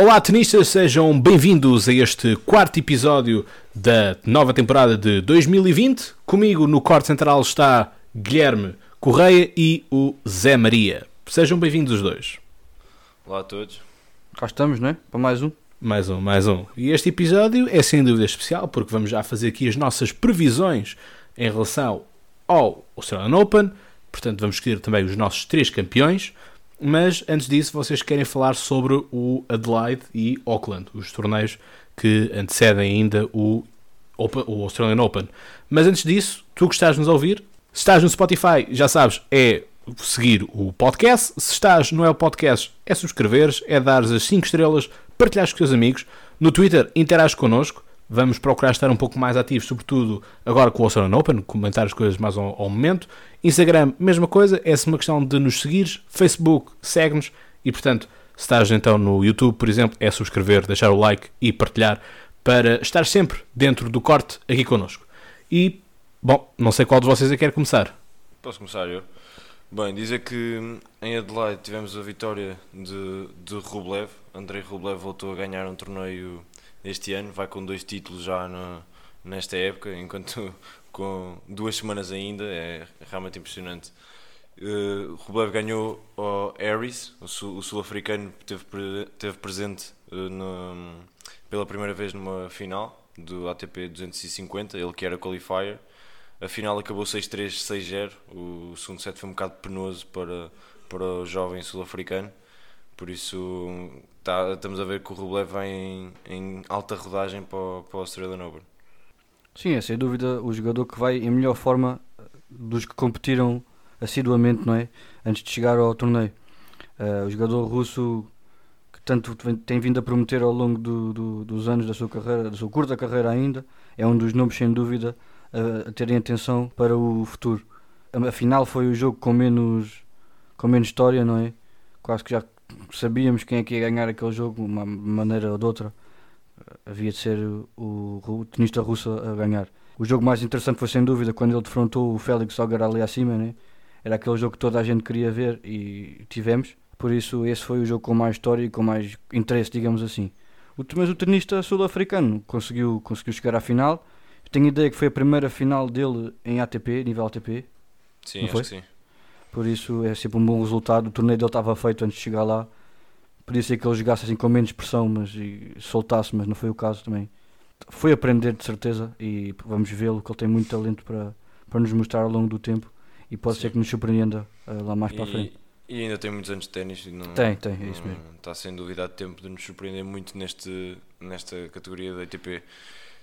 Olá, tenistas, sejam bem-vindos a este quarto episódio da nova temporada de 2020. Comigo no corte central está Guilherme Correia e o Zé Maria. Sejam bem-vindos os dois. Olá a todos. Cá estamos, não é? Para mais um. Mais um, mais um. E este episódio é sem dúvida especial porque vamos já fazer aqui as nossas previsões em relação ao Australian Open. Portanto, vamos escolher também os nossos três campeões. Mas antes disso, vocês querem falar sobre o Adelaide e Auckland, os torneios que antecedem ainda o, Open, o Australian Open. Mas antes disso, tu que estás nos a ouvir, se estás no Spotify, já sabes, é seguir o podcast. Se estás no El Podcast, é subscreveres, é dar as 5 estrelas, partilhares com os teus amigos. No Twitter, interage connosco. Vamos procurar estar um pouco mais ativos, sobretudo agora com o Australian Open, comentar as coisas mais ao, ao momento. Instagram, mesma coisa, é uma questão de nos seguir. Facebook, segue-nos. E portanto, se estás então no YouTube, por exemplo, é subscrever, deixar o like e partilhar para estar sempre dentro do corte aqui connosco. E, bom, não sei qual de vocês é que quer começar. Posso começar eu? Bem, dizer que em Adelaide tivemos a vitória de, de Rublev. Andrei Rublev voltou a ganhar um torneio este ano, vai com dois títulos já no, nesta época, enquanto com duas semanas ainda, é realmente impressionante. Uh, Rublev ganhou ao Harris, o, sul, o sul-africano teve, teve presente uh, no, pela primeira vez numa final do ATP 250, ele que era qualifier. A final acabou 6-3, 6-0. O segundo set foi um bocado penoso para, para o jovem sul-africano. Por isso tá, estamos a ver que o Rublev vem em, em alta rodagem para, para o Australian Open. Sim, é sem dúvida o jogador que vai em melhor forma dos que competiram assiduamente, não é? Antes de chegar ao torneio. Uh, o jogador russo que tanto tem vindo a prometer ao longo do, do, dos anos da sua carreira, da sua curta carreira ainda, é um dos nomes sem dúvida a, a terem atenção para o futuro. A final foi o jogo com menos, com menos história, não é? Quase que já sabíamos quem é que ia ganhar aquele jogo, de uma maneira ou de outra. Havia de ser o, o, tenista russo a ganhar. O jogo mais interessante foi sem dúvida quando ele defrontou o Félix Auger ali acima, né? Era aquele jogo que toda a gente queria ver e tivemos. Por isso, esse foi o jogo com mais história e com mais interesse, digamos assim. O, mas o tenista sul-africano conseguiu, conseguiu chegar à final. Tenho ideia que foi a primeira final dele em ATP, nível ATP. Sim, acho que sim. Por isso é sempre um bom resultado. O torneio dele estava feito antes de chegar lá. Podia ser que ele jogasse assim com menos pressão mas, e soltasse, mas não foi o caso também. Foi aprender de certeza e vamos vê-lo, que ele tem muito talento para, para nos mostrar ao longo do tempo e pode Sim. ser que nos surpreenda uh, lá mais e, para a frente. E ainda tem muitos anos de ténis. Tem, tem, é isso mesmo. Está sem dúvida a tempo de nos surpreender muito neste, nesta categoria da ATP.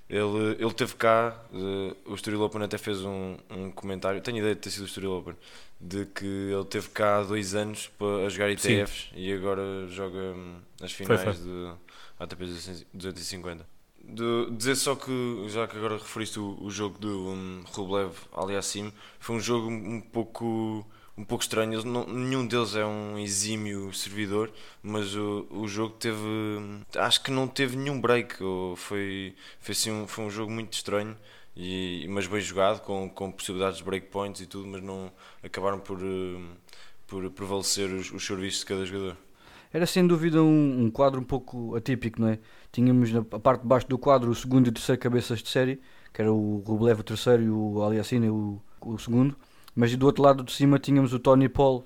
Ele, ele teve cá, uh, o Estoril Open até fez um, um comentário, tenho ideia de ter sido o Estoril Open, de que ele teve cá há dois anos para, jogar ITFs Sim. e agora joga hum, as finais foi, foi. de ATP 250. De, dizer só que, já que agora referiste o, o jogo do um, Rublev Aliassim, foi um jogo um pouco um pouco estranho. Não, nenhum deles é um exímio servidor, mas o, o jogo teve. Acho que não teve nenhum break. Ou foi, foi, assim um, foi um jogo muito estranho, e, mas bem jogado, com, com possibilidades de breakpoints e tudo, mas não acabaram por, eh, por prevalecer os, os serviços de cada jogador. Era sem dúvida um, um, quadro um pouco atípico, não é? Tínhamos na parte de baixo do quadro o segundo e o terceiro cabeças de série, que era o Rublev o terceiro e o Aliassine o, o segundo mas do outro lado de cima tínhamos o Tony Paul,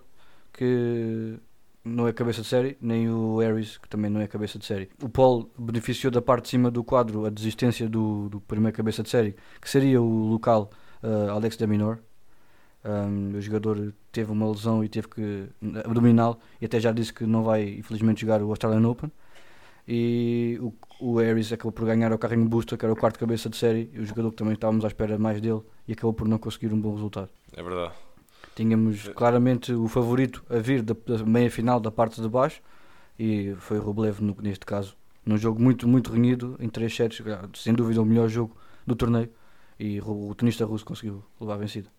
que não é cabeça de série, nem o Harris, que também não é cabeça de série. O Paul beneficiou da parte de cima do quadro a desistência do, do primeiro cabeça de série, que seria o local uh, Alex Deminor. Um, o jogador teve uma lesão e teve que abdominal e até já disse que não vai infelizmente jogar o Australian Open e o, o Harris acabou por ganhar o carrinho Busta que era o quarto cabeça de série e o jogador que também estávamos à espera mais dele e acabou por não conseguir um bom resultado é verdade. Tínhamos claramente o favorito a vir da, da meia final da parte de baixo e foi o Rublev no, neste caso. Num jogo muito, muito renhido, em 3 sets, sem dúvida o melhor jogo do torneio e o, o tenista russo conseguiu levar a vencida.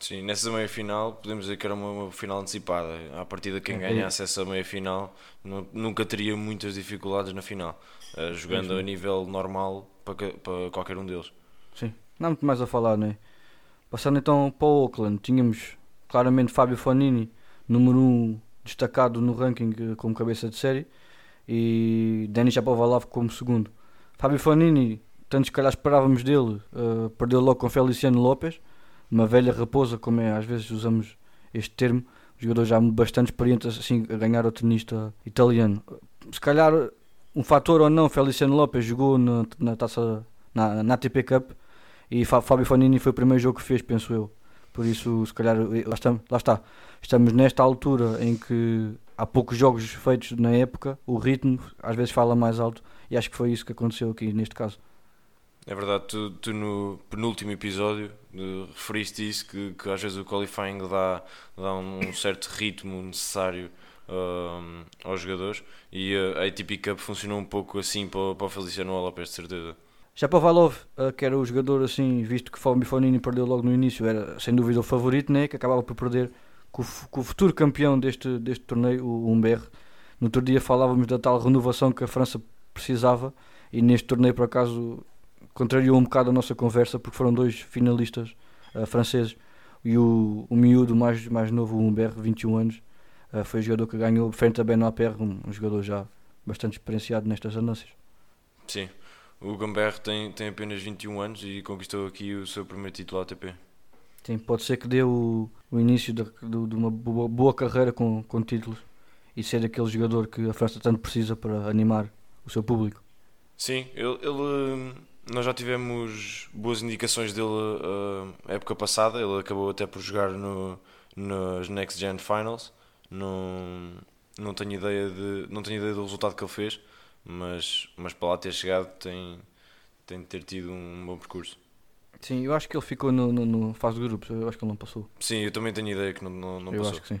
Sim, nessa meia final podemos dizer que era uma, uma final antecipada. A partir de quem é, ganhasse essa meia final não, nunca teria muitas dificuldades na final, uh, jogando a nível normal para, para qualquer um deles. Sim, não há muito mais a falar, não é? Passando então para o Oakland, tínhamos claramente Fábio Fonini, número 1 um, destacado no ranking eh, como cabeça de série, e Denis Shapovalov como segundo. Fábio Fanini, tanto se calhar esperávamos dele, uh, perdeu logo com Feliciano Lopes, uma velha raposa, como é, às vezes usamos este termo, um jogador já bastante experiente assim, a ganhar o tenista italiano. Se calhar um fator ou não, Feliciano Lopes jogou na, na taça na, na ATP Cup e Fábio Fanini foi o primeiro jogo que fez, penso eu. Por isso, se calhar, lá, estamos, lá está. Estamos nesta altura em que há poucos jogos feitos na época, o ritmo às vezes fala mais alto e acho que foi isso que aconteceu aqui neste caso. É verdade, tu, tu no penúltimo episódio referiste isso, que, que às vezes o qualifying dá, dá um certo ritmo necessário uh, aos jogadores e a ATP Cup funcionou um pouco assim para, para o Feliciano Lopes, de certeza. Já para o Valov, uh, que era o jogador assim, visto que Fábio Fonini perdeu logo no início, era sem dúvida o favorito, né, que acabava por perder com, com o futuro campeão deste, deste torneio, o Humber. No outro dia falávamos da tal renovação que a França precisava e neste torneio por acaso contrariou um bocado a nossa conversa porque foram dois finalistas uh, franceses e o, o miúdo mais, mais novo, o Humbert, 21 anos, uh, foi o jogador que ganhou frente a Benoit Paire, um, um jogador já bastante experienciado nestas andanças. Sim, o Gambert tem, tem apenas 21 anos e conquistou aqui o seu primeiro título ATP. Sim, pode ser que dê o, o início de, de, de uma boa, boa, carreira com, com títulos e ser aquele jogador que a França tanto precisa para animar o seu público. Sim, ele, ele nós já tivemos boas indicações dele uh, época passada. Ele acabou até por jogar no, nas Next Gen Finals. Não, não, tenho ideia de, não tenho ideia do resultado que ele fez, mas, mas para lá ter chegado tem, tem de ter tido um bom percurso. Sim, eu acho que ele ficou no, no, no fase de grupos, eu acho que ele não passou. Sim, eu também tenho ideia que não, não, não eu passou. Eu acho que sim,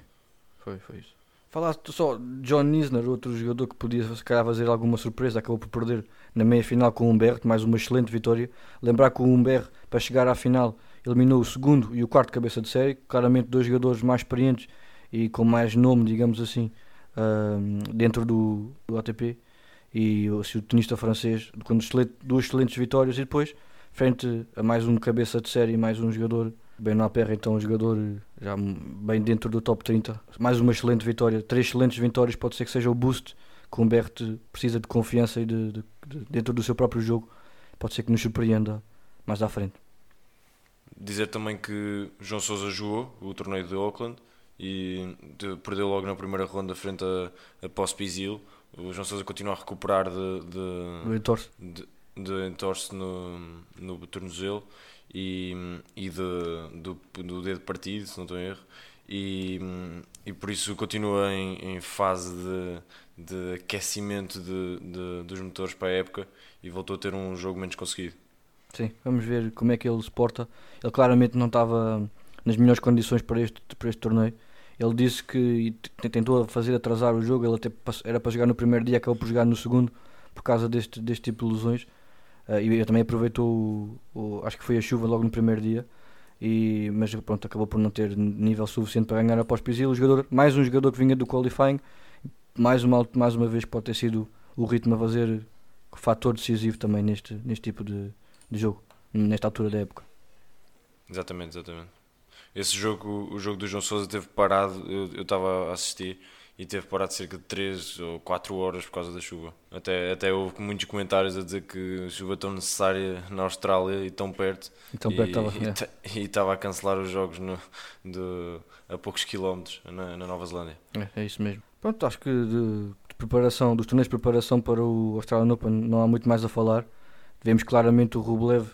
foi, foi isso. Falaste só John Isner, outro jogador que podia se calhar fazer alguma surpresa, acabou por perder na meia final com o Humbert, mais uma excelente vitória. Lembrar que o Humbert, para chegar à final, eliminou o segundo e o quarto cabeça de série, claramente dois jogadores mais experientes e com mais nome, digamos assim, uh, dentro do, do, ATP. E assim, o tenista francês, com duas excelentes vitórias, e depois, frente a mais um cabeça de série, mais um jogador Benoit Perra, então, um jogador já bem dentro do top 30. Mais uma excelente vitória. Três excelentes vitórias, pode ser que seja o boost que o Humberto precisa de confiança e de, de, de, dentro do seu próprio jogo. Pode ser que nos surpreenda mais à frente. Dizer também que João Sousa jogou o torneio de Auckland e perdeu logo na primeira ronda frente a, a Pospisil. O João Sousa continua a recuperar de, de, do entorse, de, de entorse no, no tornozelo e, e de, do, do dedo partido, se não estou em erro, e, e por isso continua em, em fase de, de aquecimento de, de, dos motores para a época e voltou a ter um jogo menos conseguido. Sim, vamos ver como é que ele se porta. Ele claramente não estava nas melhores condições para este, para este torneio. Ele disse que tentou fazer atrasar o jogo, ele até era para jogar no primeiro dia, acabou por jogar no segundo por causa deste, deste tipo de lesões Uh, e também aproveitou, o, o, acho que foi a chuva logo no primeiro dia, e, mas pronto, acabou por não ter nível suficiente para ganhar após Pisil. O jogador, mais um jogador que vinha do qualifying, mais uma, mais uma vez pode ter sido o ritmo a fazer fator decisivo também neste, neste tipo de, de jogo, nesta altura da época. Exatamente, exatamente. Esse jogo, o jogo do João Sousa teve parado, eu estava a assistir e teve parado cerca de 3 ou 4 horas por causa da chuva. Até, até houve muitos comentários a dizer que a chuva tão necessária na Austrália e tão perto. E tão perto e estava é. a cancelar os jogos no, de, a poucos quilómetros na, na Nova Zelândia. É, é isso mesmo. Pronto, acho que de, de, preparação, dos torneios de preparação para o Australian Open não há muito mais a falar. Vemos claramente o Rublev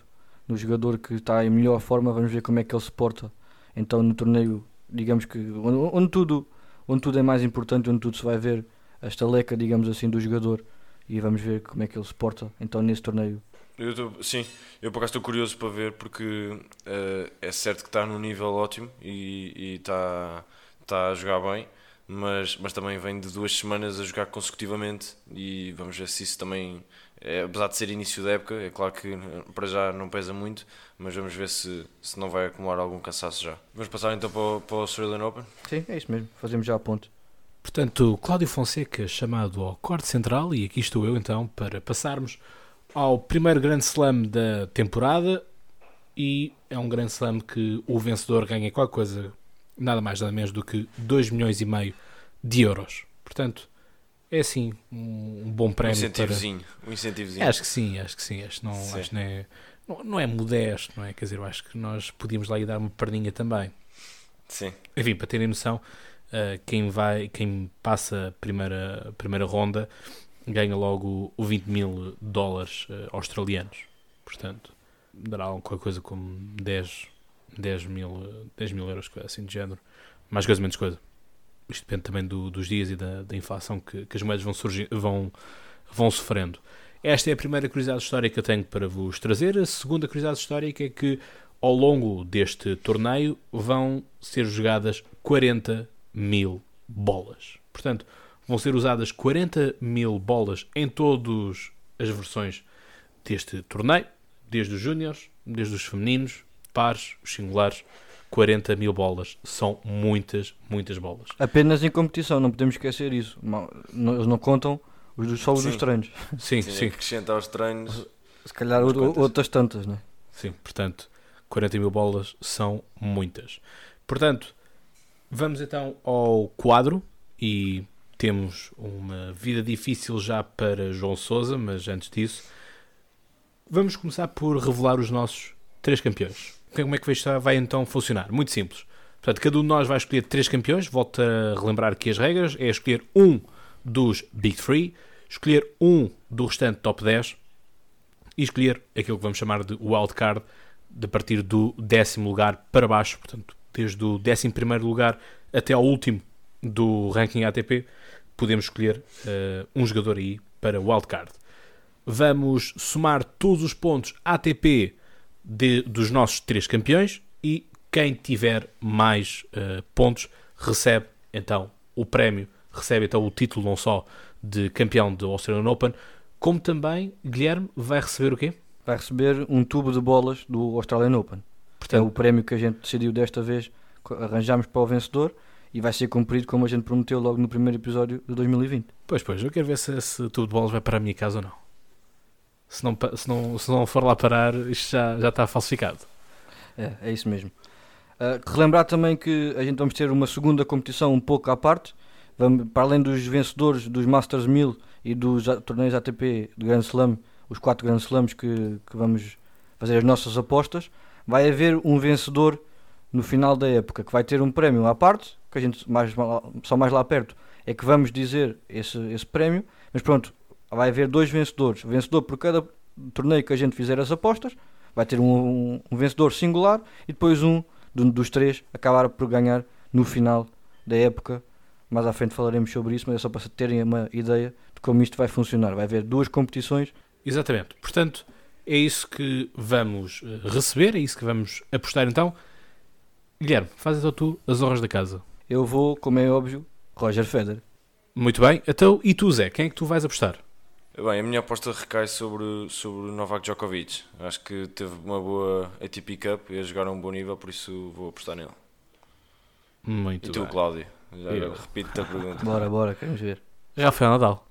no jogador que está em melhor forma, vamos ver como é que ele se porta. Então no torneio, digamos que onde, onde tudo onde tudo é mais importante, onde tudo se vai ver a estaleca, digamos assim, do jogador e vamos ver como é que ele se porta então nesse torneio. Eu tô, sim, eu por acaso estou curioso para ver porque uh, é certo que está num nível ótimo e está tá a jogar bem, mas, mas também vem de duas semanas a jogar consecutivamente e vamos ver se isso também é, apesar de ser início da época, é claro que para já não pesa muito, mas vamos ver se, se não vai acumular algum cansaço já. Vamos passar então para o, para o Australian Open? Sim, é isso mesmo, fazemos já a ponte. Portanto, Cláudio Fonseca chamado ao corte central, e aqui estou eu então para passarmos ao primeiro grande slam da temporada. E é um grande slam que o vencedor ganha qualquer coisa, nada mais nada menos do que 2 milhões e meio de euros. Portanto, é assim um, um bom Um prémio para... incentivozinho. Um incentivozinho. Acho que sim, acho que sim. Acho que não, Sim. acho que não, é, não, não é modesto, não é? Quer dizer, eu acho que nós podíamos lá ir dar uma perninha também. Sim. Enfim, para terem noção, uh, quem vai, quem passa a primeira, a primeira ronda ganha logo o 20 mil dólares uh, australianos. Portanto, dará qualquer coisa como 10, 10, mil, 10 mil euros, assim de género. Mais coisa, menos coisa. Isto depende também do- dos dias e da, da inflação que, que as moedas vão, surgir, vão, vão sofrendo. Esta é a primeira curiosidade histórica que eu tenho para vos trazer. A segunda curiosidade histórica é que ao longo deste torneio vão ser jogadas 40 mil bolas. Portanto, vão ser usadas 40 mil bolas em todas as versões deste torneio, desde os júniores, desde os femininos, pares, os singulares. 40 mil bolas. São muitas, muitas bolas. Apenas em competição, não podemos esquecer isso. Eles não contam os dos, só os dos treinos. Sim, Sim, sim, acrescenta aos treinos. Se calhar outras tantas, né? sim. Portanto, 40 mil bolas são muitas. Portanto, vamos então ao quadro e temos uma vida difícil já para João Sousa, mas antes disso, vamos começar por revelar os nossos três campeões. Como é que vai, então funcionar? Muito simples. Portanto, cada um de nós vai escolher três campeões. Volto a relembrar aqui as regras: é escolher um dos Big Three, escolher um do restante top 10 e escolher aquilo que vamos chamar de wildcard de partir do décimo lugar para baixo, portanto, desde o décimo primeiro lugar até ao último do ranking ATP, podemos escolher eh, um jogador aí para wildcard. Vamos somar todos os pontos ATP de- dos nossos três campeões e quem tiver mais eh, pontos recebe então o prémio, recebe então o título não só de campeão do Australian Open, como também Guilherme vai receber o quê? Vai receber um tubo de bolas do Australian Open. É o prémio que a gente decidiu desta vez, arranjamos para o vencedor e vai ser cumprido como a gente prometeu logo no primeiro episódio de 2020. Pois, pois, eu quero ver se esse tubo de bolas vai para a minha casa ou não. Se não, se não, se não for lá parar, isto já, já está falsificado. É, é isso mesmo. Ah, relembrar também que a gente vamos ter uma segunda competição um pouco à parte. Vamos, para além dos vencedores dos Masters 1000 e dos torneios ATP de Grand Slam, os quatro Grand Slams que, que vamos fazer as nossas apostas, vai haver um vencedor no final da época que vai ter um prémio à parte, que a gente mais, só mais lá perto é que vamos dizer esse, esse prémio, mas pronto, vai haver dois vencedores, vencedor por cada torneio que a gente fizer as apostas, vai ter um, um- um vencedor singular e depois um do- dos três acabar por ganhar no final da época. Mais à frente falaremos sobre isso, mas é só para terem uma ideia de como isto vai funcionar. Vai haver duas competições. Exatamente. Portanto, é isso que vamos eh, receber, é isso que vamos apostar então. Guilherme, faz então tu as honras da casa. Eu vou, como é óbvio, Roger Federer. Muito bem. Então, e tu, Zé, quem é que tu vais apostar? Bem, a minha aposta recai sobre, sobre o Novak Djokovic. Acho que teve uma boa ATP Cup e a jogar a um bom nível, por isso vou apostar nele. Muito e tu, bem. Cláudio? Já Eu. repito-te a pergunta. Bora, bora, queremos ver. Rafael Nadal.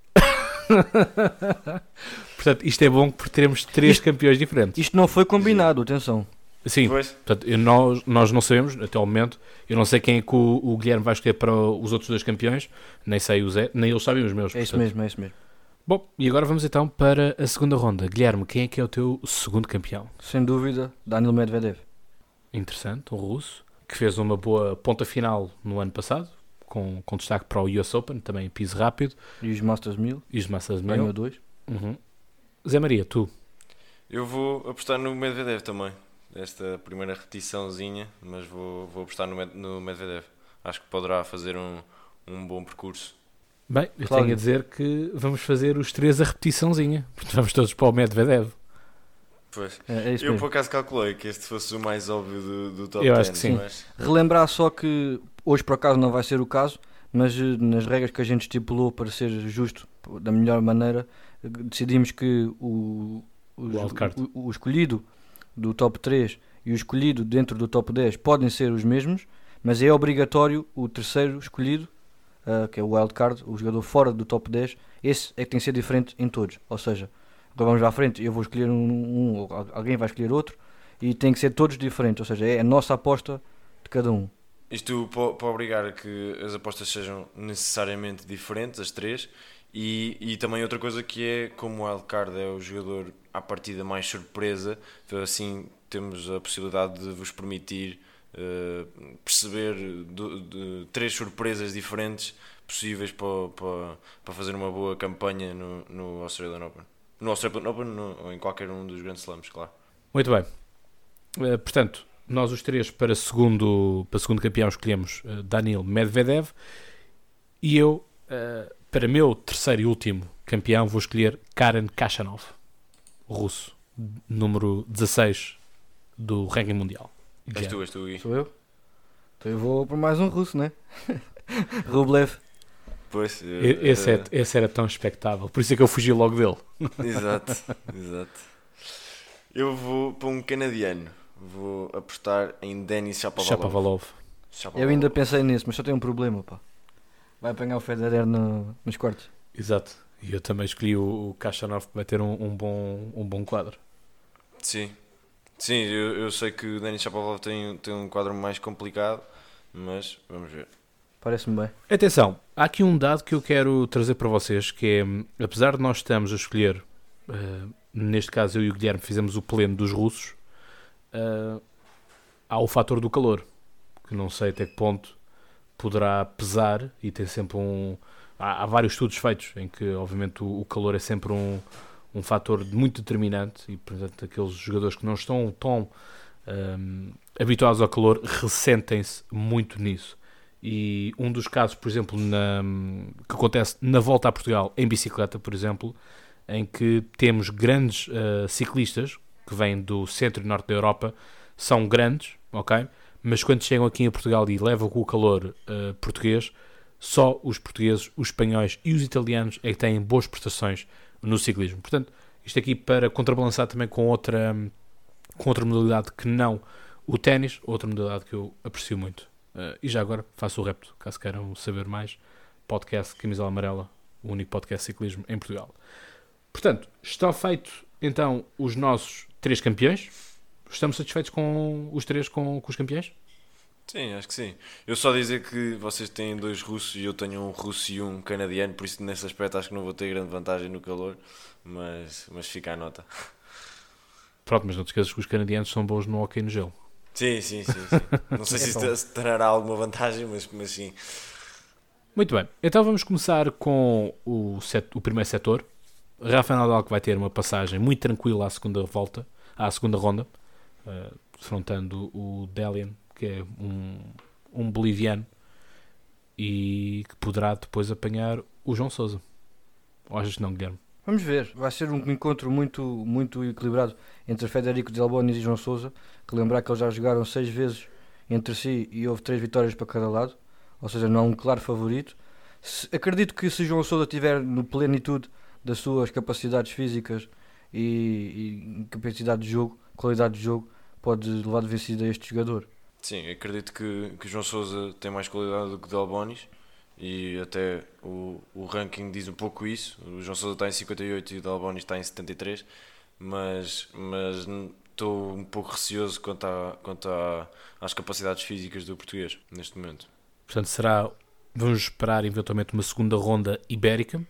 Portanto, isto é bom porque teremos três Isto- campeões diferentes. Isto não foi combinado, atenção. Sim, Pois, Portanto, eu- nós, nós não sabemos, até ao momento, eu não sei quem é que o, o Guilherme vai escolher para os outros dois campeões, nem sei o Zé, nem eles sabem os meus. É isso mesmo, é isso mesmo. Bom, e agora vamos então para a segunda ronda. Guilherme, quem é que é o teu segundo campeão? Sem dúvida, Daniel Medvedev. Interessante, um russo, que fez uma boa ponta final no ano passado, com, com destaque para o US Open, também piso rápido, E os Masters 1000, e os Masters de ganhou Mil. dois. Uhum. Zé Maria, tu? eu vou apostar no Medvedev também. Esta primeira repetiçãozinha, mas vou, vou apostar no, Med- no Medvedev. Acho que poderá fazer um, um bom percurso. Bem, eu Cláudio. tenho a dizer que vamos fazer os três a repetiçãozinha, porque vamos todos para o Medvedev. Pois. É, é Eu mesmo. por acaso calculei que este fosse o mais óbvio do, do top Eu 10. acho que sim. Mas, Relembrar só que hoje por acaso não vai ser o caso, mas eh, nas regras que a gente estipulou para ser justo da melhor maneira, decidimos que o, o, o escolhido do top 3 e o escolhido dentro do top 10 podem ser os mesmos, mas é obrigatório o terceiro escolhido, ah, que é o wildcard, o jogador fora do top 10, esse é que tem que ser diferente em todos. Ou seja, agora vamos à frente, eu vou escolher um, um, ou al- alguém vai escolher outro, e tem que ser todos diferentes, ou seja, é a nossa aposta de cada um. Isto para, obrigar a que as apostas sejam necessariamente diferentes, as três, E, e também outra coisa que é, como o Wildcard é o jogador à partida mais surpresa, assim temos a possibilidade de vos permitir uh, perceber do, de, três surpresas diferentes possíveis para, para, para fazer uma boa campanha no, no Australian Open. No Australian Open no, ou em qualquer um dos grandes slams, claro. Muito bem. Uh, portanto, nós os três para segundo, para segundo campeão escolhemos uh, Daniel Medvedev e eu, uh, para meu terceiro e último campeão, vou escolher Karen Kashanov, russo, número 16 do ranking mundial. És tu, és tu, Gui. Sou eu? Então eu vou por mais um russo, né? Rublev. Pois, esse, é, esse era tão expectável, por isso é que eu fugi logo dele. Exato, exato. Eu vou para um canadiano. Vou apostar em Denis Shapovalov. Shapovalov. Eu ainda pensei nisso, mas só tem um problema, pá. Vai apanhar o Federer no, nos quartos. Exato. E eu também escolhi o, o Kachanov que vai ter um, um, bom, um bom quadro. Sim. Sim, eu, eu sei que o Denis Shapovalov tem, tem um quadro mais complicado, mas vamos ver. Parece-me bem. Atenção, há aqui um dado que eu quero trazer para vocês, que é, apesar de nós estamos a escolher, uh, neste caso eu e o Guilherme fizemos o pleno dos russos, uh, há o fator do calor, que não sei até que ponto poderá pesar e tem sempre um. Há, há vários estudos feitos em que, obviamente, o, o, calor é sempre um, um fator muito determinante e, portanto, aqueles jogadores que não estão tão um, habituados ao calor ressentem-se muito nisso. E um dos casos, por exemplo, na, que acontece na volta a Portugal em bicicleta, por exemplo, em que temos grandes uh, ciclistas que vêm do centro e norte da Europa, são grandes, ok? mas quando chegam aqui em Portugal e levam com o calor uh, português, só os portugueses, os espanhóis e os italianos é que têm boas prestações no ciclismo. Portanto, isto aqui para contrabalançar também com outra, com outra modalidade que não o ténis, outra modalidade que eu aprecio muito. Uh, e já agora faço o repto, caso queiram saber mais. Podcast Camisola Amarela, o único podcast de ciclismo em Portugal. Portanto, está feito então os nossos três campeões. Estamos satisfeitos com os três com, com os campeões? Sim, acho que sim. Eu só dizer que vocês têm dois russos e eu tenho um russo e um canadiano, por isso nesse aspecto acho que não vou ter grande vantagem no calor, mas, mas fica a nota. Pronto, mas não te esqueças que os canadianos são bons no hockey no gelo. Sim, sim, sim. sim. Não sei se isso trará alguma vantagem, mas, mas sim. Muito bem, então vamos começar com o, set, o primeiro setor. Rafa Nadal que vai ter uma passagem muito tranquila à segunda volta, à segunda ronda uh, defrontando o Delian, que é um, um boliviano, e que poderá depois apanhar o João Souza. Ou achas que não, Guilherme? Vamos ver, vai ser um encontro muito, muito equilibrado entre Federico Delbonis e João Souza, que lembrar que eles já jogaram seis vezes entre si e houve três vitórias para cada lado, ou seja, não há um claro favorito. Se, acredito que se João Souza estiver no plenitude das suas capacidades físicas e, e capacidade de jogo, qualidade de jogo, pode levar de vencida este jogador. Sim, acredito que, que João Souza tem mais qualidade do que Delbonis e até o, o ranking diz um pouco isso. O João Souza está em 58 e o Delbonis está em 73, mas, mas estou um pouco receoso quanto, a, quanto a, às capacidades físicas do português neste momento. Portanto, será. Vamos esperar eventualmente uma segunda ronda ibérica.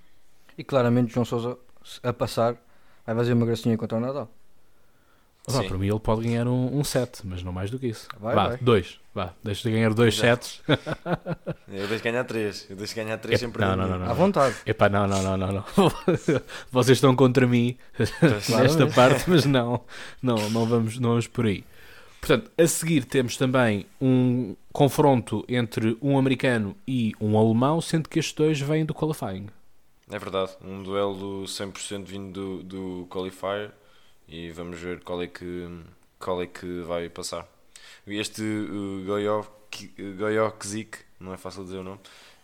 E claramente João Souza a passar vai fazer uma gracinha contra o Nadal. Ah, para mim ele pode ganhar um, um set, mas não mais do que isso. Vai, vá, vai. dois. Vá, deixa de ganhar dois Exato. sets. eu deixo ganhar três. Eu deixo ganhar três é, sempre. Não, não, não, não. À vontade. Epá, não, não, não, não, não. Vocês estão contra mim nesta parte, mas não, não, não vamos, não vamos por aí. Portanto, a seguir temos também um confronto entre um americano e um alemão, sendo que estes dois vêm do qualifying. É verdade, um duelo 100% vindo do, do qualifier e vamos ver qual é que, qual é que vai passar. Este uh, Goyokzik, não é fácil dizer o nome,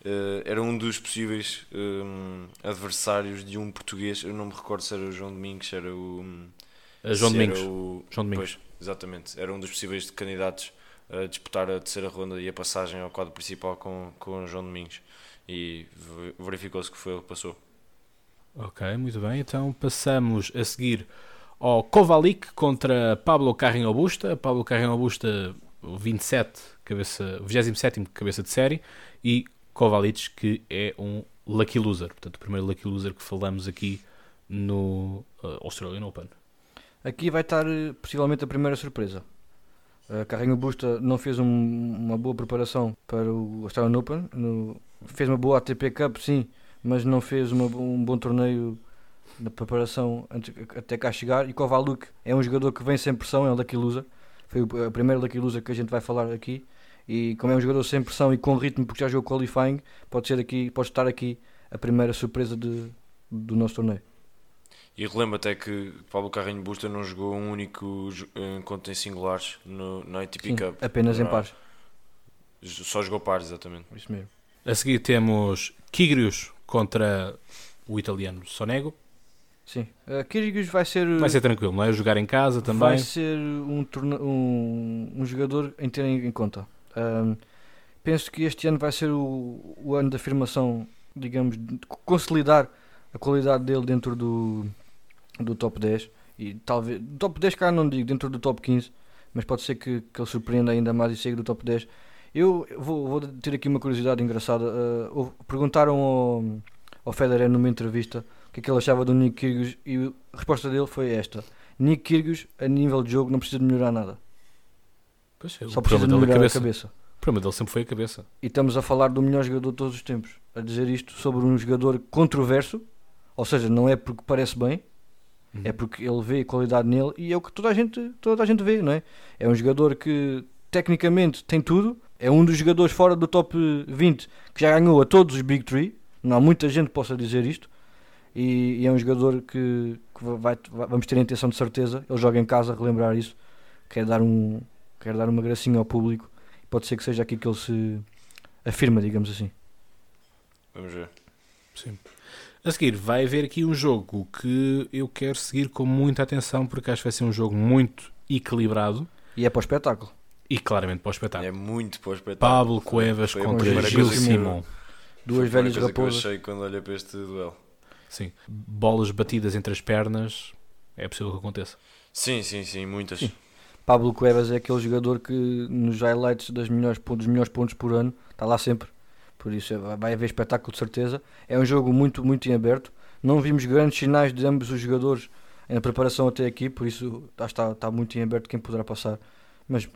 uh, era um dos possíveis um, adversários de um português. Eu não me recordo se era o João Domingos, se era o. Uh, João Domingos. O, João Domingos. Pois, exatamente. Era um dos possíveis candidatos a disputar a terceira ronda e a passagem ao quadro principal com, com o João Domingos. E verificou-se que foi ele que passou. Ok, muito bem. Então passamos a seguir ao Kovalik contra Pablo Carrinho Busta. Pablo Carrinho Busta, 27, cabeça, 27 cabeça de série, e Kovalic, que é um Lucky Loser. Portanto, o primeiro Lucky Loser que falamos aqui no uh, Australian Open. Aqui vai estar eh, possivelmente a primeira surpresa. A Carreño Busta não fez um- uma boa preparação para o Australian Open. no- fez uma boa ATP Cup, sim, mas não fez uma- um bom torneio na preparação antes- até cá chegar. E Kovaluk é um jogador que vem sem pressão, é um Lucky Loser. Foi o a primeira Lucky Loser que a gente vai falar aqui. E como é um jogador sem pressão e com ritmo, porque já jogou qualifying, pode, ser aqui, pode estar aqui a primeira surpresa de- do nosso torneio. E relembro até que Pablo Carreño Busta não jogou um único encontro em singulares no, na ATP Sim, Cup. apenas em Não. pares. Só jogou pares, exatamente. Isso mesmo. A seguir temos Kyrgios contra o italiano Sonego. Sim. Uh, Kyrgios vai ser, Vai ser tranquilo, não é? Jogar em casa também. vai ser um, um, um jogador em ter em, conta. Um, penso que este ano vai ser o, o ano de afirmação, digamos, de consolidar a qualidade dele dentro do, do top 10. E talvez, top 10 cá não digo, dentro do top 15, mas pode ser que, que ele surpreenda ainda mais e chegue do top 10. Eu vou, vou ter aqui uma curiosidade engraçada. Uh, perguntaram ao, ao Federer numa entrevista que é que ele achava do Nick Kyrgios e a resposta dele foi esta: Nick Kyrgios, a nível de jogo, não precisa de melhorar nada, Pois é, só precisa de é a melhorar a cabeça. cabeça. O problema dele sempre foi a cabeça. E estamos a falar do melhor jogador de todos os tempos. A dizer isto sobre um jogador controverso, ou seja, não é porque parece bem, Uhum. é porque ele vê qualidade nele e é o que toda a gente, toda a gente vê, não é? É um jogador que tecnicamente tem tudo, é um dos jogadores fora do top 20 que já ganhou a todos os Big Three, não há muita gente que possa dizer isto, e, e é um jogador que, que vai, vai- vamos ter a intenção de certeza, ele joga em casa, relembrar isso, quer dar, um, quer dar uma gracinha ao público, pode ser que seja aqui que ele se afirma, digamos assim. Vamos ver. Sim. A seguir, vai haver aqui um jogo que eu quero seguir com muita atenção porque acho que vai ser um jogo muito equilibrado E é para o espetáculo. e claramente para o espetáculo. É muito para o espetáculo. Pablo Cuevas Foi contra Gil Simon. Duas velhas que eu raposas. achei quando olhei para este duelo. Sim. Bolas batidas entre as pernas. É possível que aconteça. Sim, sim, sim, muitas. Sim. Pablo Cuevas é aquele jogador que nos highlights das melhores, dos melhores pontos por ano está lá sempre. Por isso é- vai haver espetáculo de certeza. É um jogo muito, muito em aberto. Não vimos grandes sinais de ambos os jogadores na preparação até aqui, por isso está, está, está muito em aberto quem poderá passar. Mas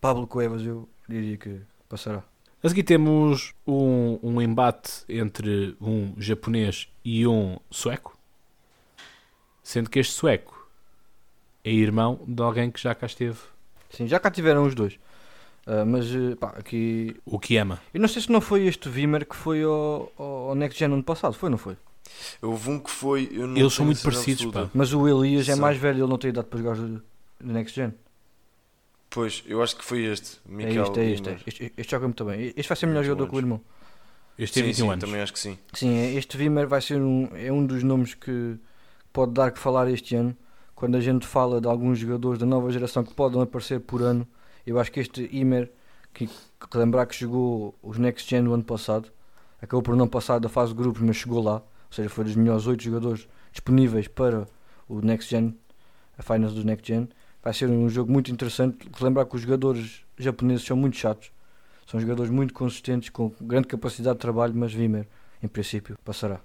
Pablo Cuevas eu diria que passará. A seguir temos um, um embate entre um japonês e um sueco. Sendo que este sueco é irmão de alguém que já cá esteve. Sim, já cá tiveram os dois. Ah, mas eh, pá, aqui. O que ama. Eu não sei se não foi este Vimer que foi ao, ao Next Gen ano passado, foi, não foi? Houve um que foi. Eu não Eles são muito parecidos, absoluta. pá. Mas o Elias é São. mais velho, ele não tem idade para jogar do Next Gen. Pois, eu acho que foi este. É Michael este, é este, é este. Este joga muito bem. Este vai ser melhor Muito jogador que o irmão. Este tem Sim, 21 sim, anos. também acho que sim. Sim, é- este Vimer vai ser um, é um dos nomes que pode dar que falar este ano. Quando a gente fala de alguns jogadores da nova geração que podem aparecer por ano, eu acho que este Imer, que, que lembrar que jogou os Next Gen no ano passado, acabou por não passar da fase de grupos, mas chegou lá. Ou seja, foi dos melhores 8 jogadores disponíveis para o Next Gen, a Finals do Next Gen. Vai ser um jogo muito interessante. Lembrar que os jogadores japoneses são muito chatos. São jogadores muito consistentes, com grande capacidade de trabalho, mas Vimer, em princípio, passará.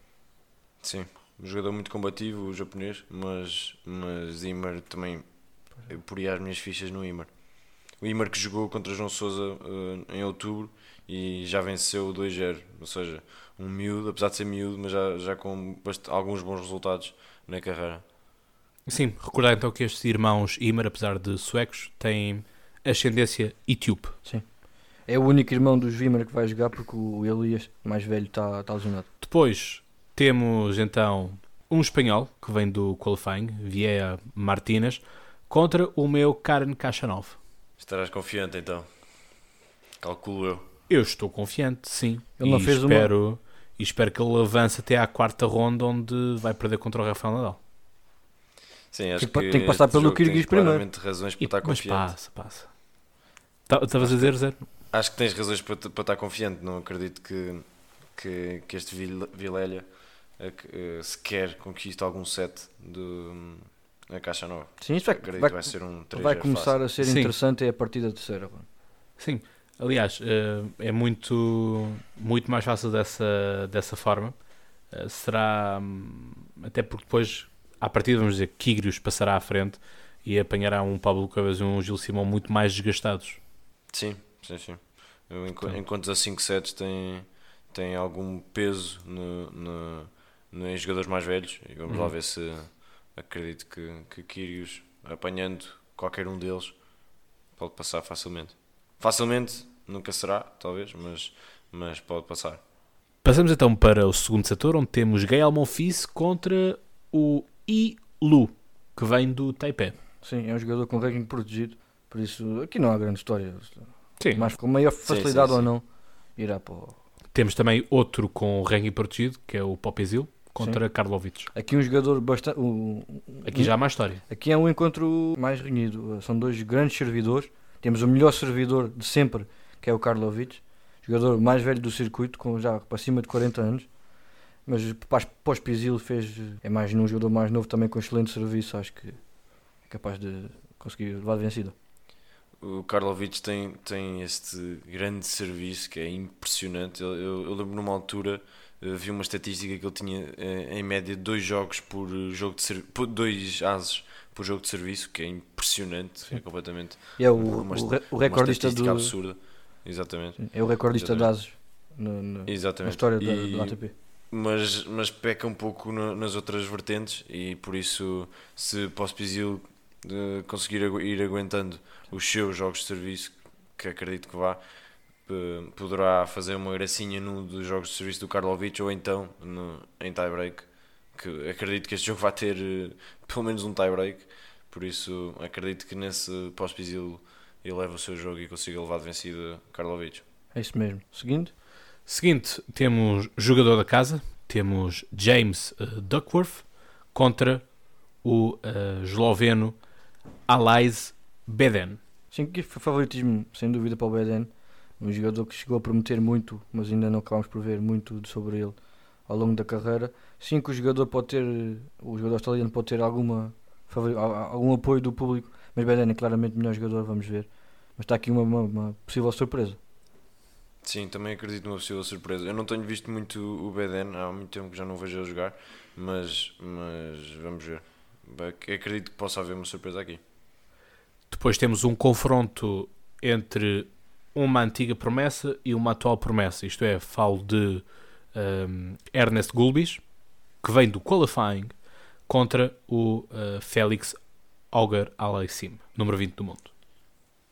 Sim. Um jogador muito combativo, o japonês, mas, mas Imer também. Eu poria as minhas fichas no Imer. O Imer que jogou contra João Sousa eh, em outubro e já venceu 2-0. Ou seja, um miúdo, apesar de ser miúdo, mas já, já com alguns bons resultados na carreira. Sim, recordar então que estes irmãos Imer, apesar de suecos, têm ascendência etíope. É o único irmão dos Vimer que vai jogar porque o Elias, mais velho, está tá lesionado. Depois temos então um espanhol que vem do qualifying, Vieira Martínez, contra o meu Karen Kachanov. Estarás confiante então? Calculo eu. Eu estou confiante, sim. Ele não e fez uma- espero, e espero que ele avance até à quarta ronda onde vai perder contra o Rafael Nadal. Sim, acho Tem que que tem que passar pelo Kyrgios primeiro. razões para E, estar mas confiante. passa, passa. Tá- Estavas a dizer, Zé? Acho que tens razões para, para estar confiante. Não acredito que, que, que este Vil- Vilélia eh, eh, sequer conquiste algum set do, na caixa nova. Sim, isto vai, Acredito vai, que vai ser um 3 vai começar a ser Sim. interessante é a partida terceira. Sim. Aliás, eh, é muito, muito mais fácil dessa, dessa forma. Será. hum, Até porque depois, à partida, vamos dizer, Kigrios passará à frente e apanhará um Pablo Cabas e um Gil Simão muito mais desgastados. Sim, sim, sim. Eu, enqu- enquanto a 5 sets têm, têm algum peso no, no, no- em jogadores mais velhos, e vamos lá Uhum. ver se acredito que, que Kyrgios, apanhando qualquer um deles, pode passar facilmente. Facilmente nunca será, talvez, mas, mas pode passar. Passamos então para o segundo setor, onde temos Gael Monfils contra o Ilu, que vem do Taipei. Sim, é um jogador com ranking protegido, por isso aqui não há grande história. Sim. Mas com maior facilidade sim, ou sim. não, irá para o... Temos também outro com ranking protegido, que é o Popezil, contra Karlovic. Aqui um jogador bastante. Aqui já há mais história. Aqui é um encontro mais renhido. São dois grandes servidores. Temos o melhor servidor de sempre, que é o Karlovic, jogador mais velho do circuito, com já para cima de 40 anos. Mas para o Pizil fez. É mais um jogador mais novo também com excelente serviço. Acho que é capaz de conseguir levar de vencida. O Karlovic tem, tem este grande serviço que é impressionante. Eu, eu, eu lembro numa altura, eh, vi uma estatística que ele tinha eh, em média dois jogos por jogo de ser- por dois ases por jogo de serviço, que é impressionante, é completamente E é o, Uma o, o recordista do. absurda. Exatamente. É o recordista de Exatamente. ases no- no- na Exatamente. história da, E- do ATP. Mas, mas peca um pouco no- nas outras vertentes e por isso se Pospisil uh, conseguir agu- ir aguentando os seus jogos de serviço, que acredito que vá, uh, poderá fazer uma gracinha num dos jogos de serviço do Karlovic ou então no, em tie-break, que acredito que este jogo vai ter uh, pelo menos um tie-break, por isso acredito que nesse Pospisil ele leva o seu jogo e consiga levar de vencida Karlovic. É isso mesmo. Seguinte. Seguinte, temos jogador da casa, temos James eh, Duckworth contra o eh, esloveno Alais Beden. Sim, que favoritismo, sem dúvida, para o Beden. Um jogador que chegou a prometer muito, mas ainda não acabamos por ver muito sobre ele ao longo da carreira. Sim, que o jogador pode ter, o jogador australiano pode ter alguma, algum apoio do público, mas Beden é claramente o melhor jogador, vamos ver. Mas está aqui uma, uma- uma possível surpresa. Sim, também acredito numa possível surpresa. Eu não tenho visto muito o Beden, há muito tempo que já não vejo a jogar, mas, mas vamos ver. Ac- Acredito que possa haver uma surpresa aqui. Depois temos um confronto entre uma antiga promessa e uma atual promessa. Isto é, falo de ehm, Ernest Gulbis, que vem do qualifying, contra o eh, Félix Auger Alaissim, número 20 do mundo.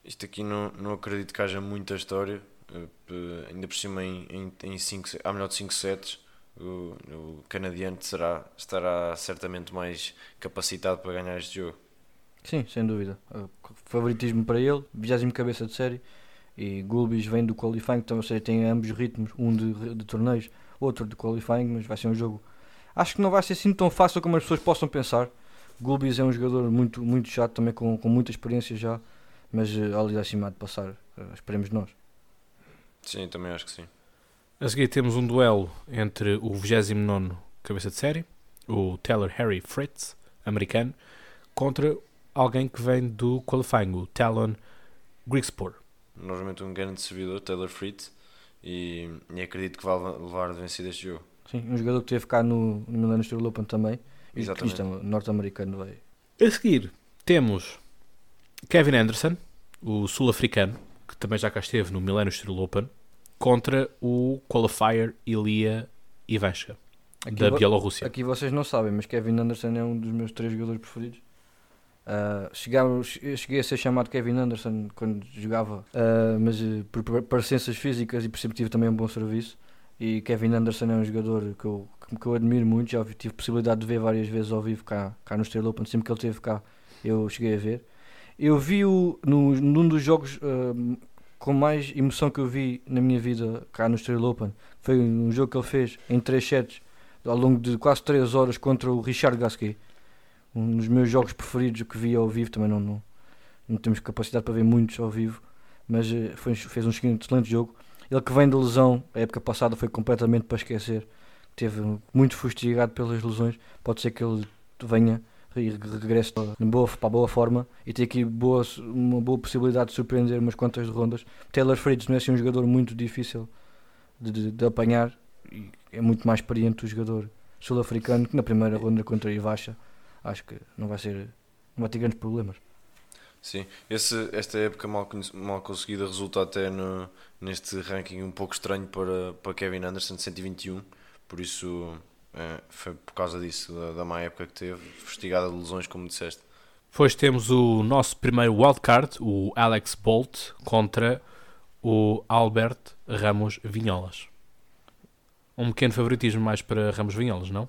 Isto aqui não, não acredito que haja muita história, ainda por cima em, em, em cinco, há melhor de 5 sets. O, o canadiano será, estará certamente mais capacitado para ganhar este jogo. Sim, sem dúvida. Uh, Favoritismo para ele, 20 cabeça de série. E Gulbis vem do qualifying, então, ou seja, tem ambos ritmos, um de, de torneios, outro de qualifying, mas vai ser um jogo. Acho que não vai ser assim tão fácil como as pessoas possam pensar. Gulbis é um jogador muito, muito chato, também com, com muita experiência já, mas uh, ali acima de passar, esperemos nós. Sim, também acho que sim. A seguir temos um duelo entre o 29 cabeça de série, o Taylor Harry Fritz, americano, contra alguém que vem do qualifying, o Talon Grigspor. Novamente um grande servidor, Taylor Fritz, e, e acredito que vai levar de vencida este jogo. Sim, um jogador que teve cá no, no Milano Steel Open também. E norte-americano, vai. A seguir temos Kevin Anderson, o sul-africano, que também já cá esteve no Millennium Steel Open, contra o qualifier Ilia Ivanchka, Aqui da Bielorrússia. Aqui vocês não sabem, mas Kevin Anderson é um dos meus três jogadores preferidos. Ah, chegamos- cheguei a ser chamado Kevin Anderson quando jogava, ah, mas eh, por parecenças físicas e por sempre tive também um bom serviço. E Kevin Anderson é um jogador que eu, que, eu admiro muito. Já tive possibilidade de ver várias vezes ao vivo cá, cá no Estrela Open. Sempre que ele esteve cá, eu cheguei a ver. Eu vi-o no, num dos jogos ah, com mais emoção que eu vi na minha vida cá no Estrela Open. Foi um jogo que ele fez em 3 sets ao longo de quase 3 horas contra o Richard Gasquet. Um dos meus jogos preferidos que vi ao vivo. Também não, não, não temos capacidade para ver muitos ao vivo, mas eh, foi, fez um excelente jogo. Ele que vem de lesão, a época passada foi completamente para esquecer. Teve muito fustigado pelas lesões. Pode ser que ele venha, e regresse boa, para a boa forma e tem aqui boa, uma boa possibilidade de surpreender umas quantas rondas. Taylor Fritz não é assim um jogador muito difícil de, de, de apanhar e é muito mais experiente o jogador sul-africano que na primeira ronda contra Ivacha acho que não vai ser não vai ter grandes problemas. Sim, Esse, esta época mal, mal conseguida resulta até no, neste ranking um pouco estranho para, para Kevin Anderson de 121, por isso é, foi por causa disso, da, da má época que teve, investigada de lesões, como disseste. Depois temos o nosso primeiro wildcard, o Alex Bolt, contra o Albert Ramos Vinholas. Um pequeno favoritismo mais para Ramos Vinholas, não?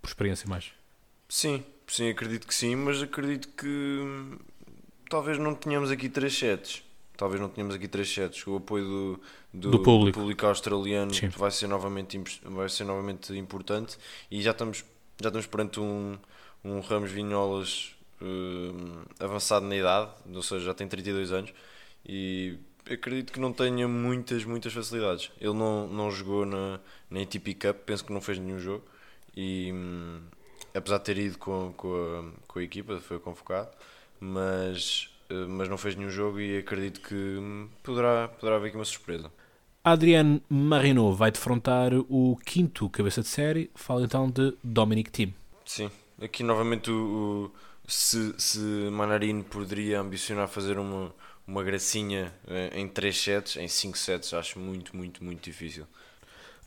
Por experiência mais. Sim, sim, acredito que sim, mas acredito que hum, talvez não tenhamos aqui três sets talvez não tenhamos aqui três sets. O apoio do, do, do público. do público australiano vai ser, novamente, vai ser novamente importante e já estamos, já estamos perante um, um Ramos Vinholas uh, avançado na idade, ou seja, já tem 32 anos e acredito que não tenha muitas, muitas facilidades. Ele não, não jogou na, na ATP Cup, penso que não fez nenhum jogo e um, apesar de ter ido com, com, a, com a equipa, foi convocado, mas mas não fez nenhum jogo e acredito que hum, poderá, poderá haver aqui uma surpresa. Adriano Marino vai defrontar o quinto cabeça de série, fala então de Dominic Thiem. Sim, aqui novamente o, o, se, se Manarino poderia ambicionar fazer uma, uma gracinha eh, em 3 sets, em 5 sets, acho muito, muito, muito difícil.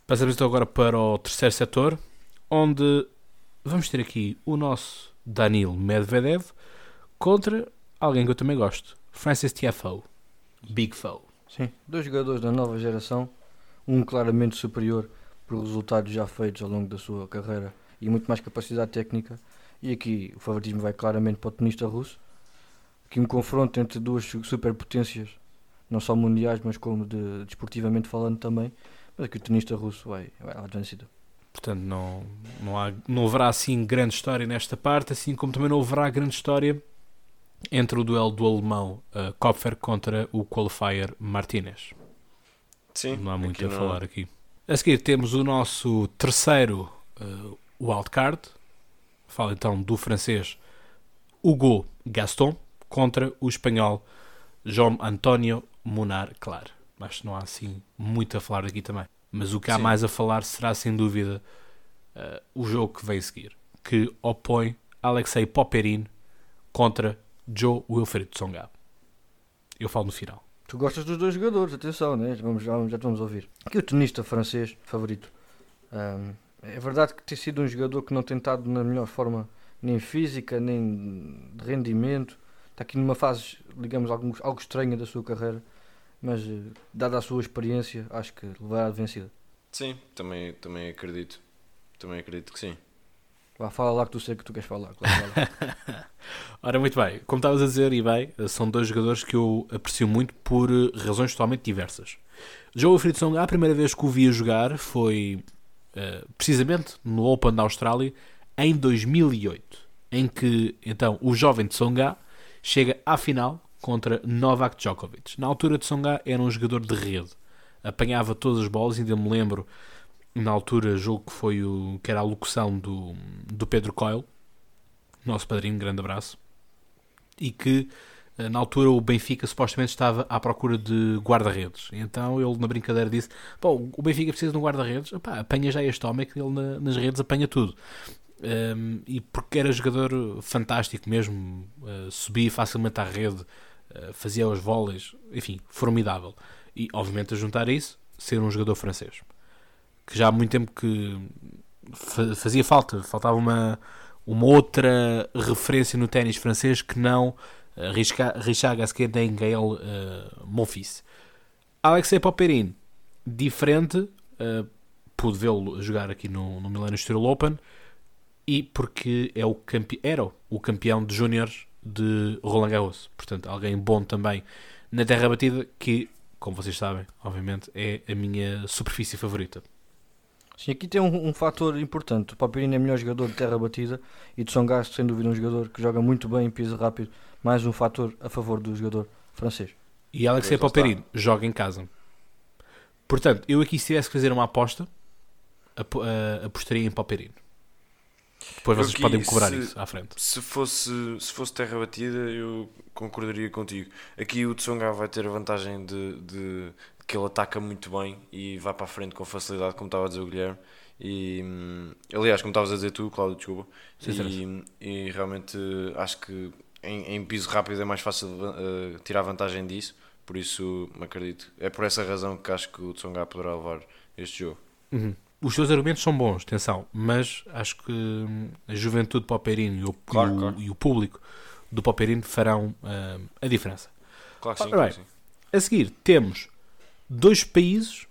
Passamos então agora para o terceiro setor, onde vamos ter aqui o nosso Danil Medvedev contra alguém que eu também gosto, Francis Tiafoe, Big Foe. Sim, dois jogadores da nova geração, um claramente superior por resultados já feitos ao longo da sua carreira e muito mais capacidade técnica. E aqui o favoritismo vai claramente para o tenista russo. Aqui um confronto entre duas superpotências, não só mundiais, mas como de, desportivamente falando também. Mas aqui o tenista russo vai, vai lá vencido. Portanto, não, não, há, não haverá assim grande história nesta parte, assim como também não haverá grande história entre o duelo do alemão uh, Kopfer contra o qualifier Martinez. Sim, não há muito a não... falar aqui. A seguir temos o nosso terceiro uh, wildcard. Fala então do francês Hugo Gaston contra o espanhol João António Munar Clar. Acho que não há assim muito a falar aqui também. Mas o que há Sim. mais a falar será sem dúvida uh, o jogo que vem seguir, que opõe Alexei Popperin contra Joe Wilfred Tsonga. Eu falo no final. Tu gostas dos dois jogadores, atenção, né? vamos, já, já vamos ouvir. Aqui o tenista francês favorito. Um, é verdade que tem sido um jogador que não tem estado na melhor forma, nem física, nem de rendimento. Está aqui numa fase, digamos, algo, algo estranha da sua carreira, mas eh, dada a sua experiência, acho que levará de vencida. Sim, também, também acredito. Também acredito que sim. Vá, fala lá que tu sei que tu queres falar. Claro, Ora, muito bem. Como estavas a dizer, e bem, são dois jogadores que eu aprecio muito por eh, razões totalmente diversas. Joe Fritzson, a primeira vez que o vi jogar foi uh, precisamente no Open da Austrália em 2008, em que então o jovem Tsonga chega à final contra Novak Djokovic. Na altura, Tsonga era um jogador de rede, apanhava todas as bolas, ainda me lembro na altura julgo que foi o que era a locução do, do Pedro Coelho, nosso padrinho, grande abraço, e que eh, na altura o Benfica supostamente estava à procura de guarda-redes. Então ele na brincadeira disse: Pô, o Benfica precisa de um guarda-redes, apanha já este homem que ele na, nas redes apanha tudo. Um, ehm, e porque era jogador fantástico mesmo, uh, subia facilmente à rede, uh, fazia os vôleis, enfim, formidável. E obviamente a juntar isso, ser um jogador francês que já há muito tempo que fazia falta, faltava uma, uma outra referência no ténis francês que não uh, Richard Gasquet nem Gael uh, Monfils. Alexei Popperin, diferente, uh, pude vê-lo jogar aqui no, no Milano Steel Open e porque é o era o campeão de júniores de Roland Garros. Portanto, alguém bom também na terra batida que, como vocês sabem, obviamente, é a minha superfície favorita. Sim, aqui tem um, um fator importante. O Papirinho é melhor jogador de terra batida e de São Gasto, sem dúvida, um jogador que joga muito bem, pisa rápido. Mais um fator a favor do jogador francês. E Alexei Papirinho joga em casa. Portanto, eu aqui se tivesse que fazer uma aposta, ap uh, apostaria em Papirinho. depois Eu vocês aqui, podem me cobrar se- isso à frente. Se fosse, se fosse terra batida, eu concordaria contigo. Aqui o Tsonga vai ter a vantagem de, de que ele ataca muito bem e vai para a frente com facilidade, como estava a dizer o Guilherme. E, hum, aliás, como estavas a dizer tu, Cláudio, desculpa. Sim, E, e realmente acho que em, em piso rápido é mais fácil eh, tirar vantagem disso. Por isso, acredito. É por essa razão que acho que o Tsonga poderá levar este jogo. Uhum. Os teus argumentos são bons, atenção, mas acho que hum, a juventude Popperino e o, Claro, e o- claro. e o público do Popperino farão hum, a diferença. Claro que sim, Ora claro bem. sim. A seguir, temos dois países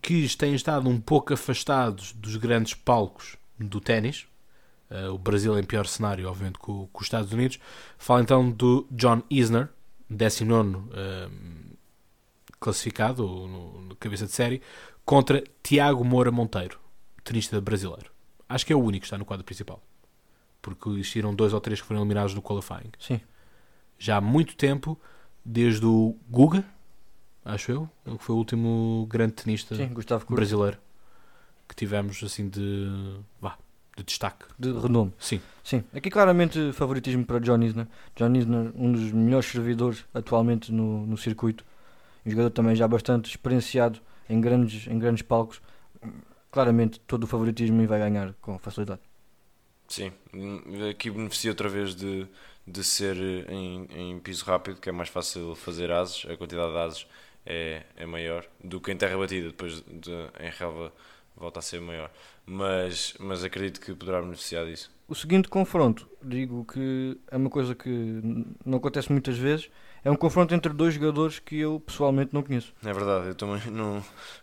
que têm estado um pouco afastados dos grandes palcos do ténis. Uh, o Brasil em pior cenário, obviamente, com, com os Estados Unidos. Falo então do John Isner, 19 um, classificado no, no cabeça de série, contra Tiago Moura Monteiro, tenista brasileiro. Acho que é o único que está no quadro principal. Porque existiram dois ou três que foram eliminados no qualifying Sim. já há muito tempo, desde o Guga, acho eu, que foi o último grande tenista Sim, brasileiro que tivemos assim de, vá, de destaque. De renome. Sim, Sim, aqui claramente favoritismo para John Isner. John Isner, um dos melhores servidores atualmente no, no circuito. Um jogador também já bastante experienciado em grandes, em grandes palcos. Claramente todo o favoritismo e vai ganhar com facilidade. Sim, aqui beneficia outra vez de, de ser em, em piso rápido, que é mais fácil fazer ases, a quantidade de ases é, é maior do que em terra batida, depois de, em relva volta a ser maior. Mas, mas acredito que poderá beneficiar disso. O seguinte confronto, digo que é uma coisa que não acontece muitas vezes, é um confronto entre dois jogadores que eu pessoalmente não conheço. É verdade, eu também não,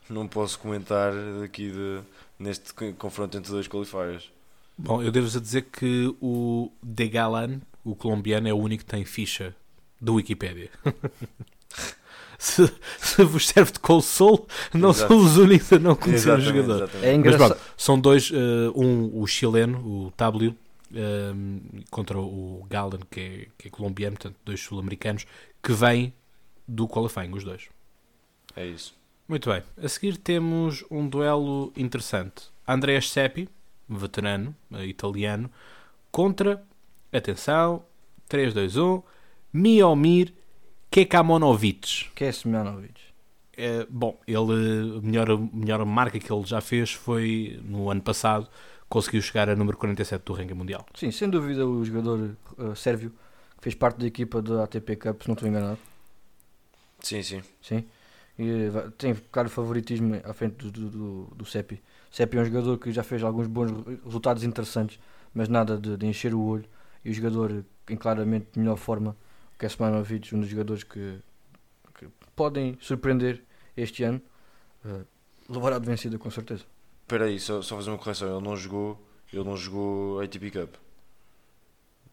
não posso comentar aqui de, neste co- confronto entre dois qualifiers. bom, eu devo-vos a dizer que o De Galan, o colombiano, é o único que tem ficha do Wikipedia. se, se vos serve de console, não Exato. são os únicos a não conhecer o jogador. exatamente. É Mas engraçado. pronto, são dois, eh, um o chileno, o W, eh, contra o Galen, que é, que é colombiano, portanto, dois sul-americanos, que vêm do qualifying, os dois. É isso. Muito bem, a seguir temos um duelo interessante. Andreas Seppi, veterano, eh, italiano, contra, atenção, 3, 2, 1, Miomir Kekamonovic. Que é Semjanovic. É, bom, ele, a melhor, a melhor marca que ele já fez foi no ano passado, conseguiu chegar a número 47 do ranking mundial. Sim, sem dúvida o jogador eh, sérvio que fez parte da equipa da ATP Cup, se não estou enganado. Sim, sim. Sim. E tem claro favoritismo à frente do, do, do, do Seppi. Seppi é um jogador que já fez alguns bons re- resultados interessantes, mas nada de, de encher o olho. E o jogador em claramente melhor forma, que é Smanovic, um dos jogadores que, que podem surpreender este ano, eh, levará de vencida com certeza. Espera aí, só, só fazer uma correção. Ele não jogou, ele não jogou a ATP Cup.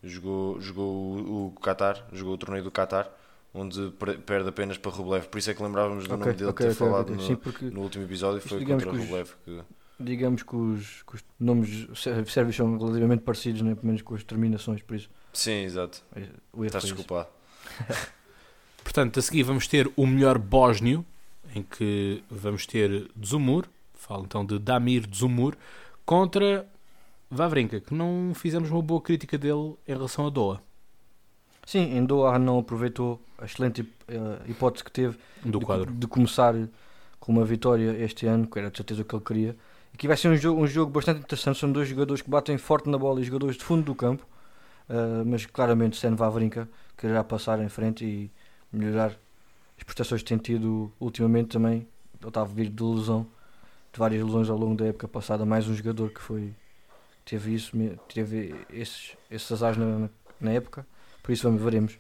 Jogou, jogou o, o Qatar, jogou o torneio do Qatar, onde per- perde apenas para Rublev. Por isso é que lembrávamos do nome dele ter falado Sim, no, porque no último episódio. Foi contra que os- Rublev. Que, digamos que os, que os nomes sé- sérvios são relativamente parecidos, né? pelo menos com as terminações, por isso sim, exato. o erro Estás desculpado. Portanto, a seguir vamos ter o melhor bósnio, em que vamos ter Dzumur, falo então de Damir Dzumur, contra Vavrinka, que não fizemos uma boa crítica dele em relação a Doha, Sim, em Doha não aproveitou a excelente eh, hipótese que teve do de, quadro. de começar com uma vitória este ano, que era de certeza o que ele queria. E que vai ser um jogo, um jogo bastante interessante. São dois jogadores que batem forte na bola e jogadores de fundo do campo, eh, mas claramente Sen Vavrinka quererá passar em frente e melhorar as prestações que tem tido ultimamente também. Ele estava a vir de lesão, de várias lesões ao longo da época passada. Mais um jogador que foi teve isso, teve esses, esses azares na, na- época. Por isso vamos, veremos.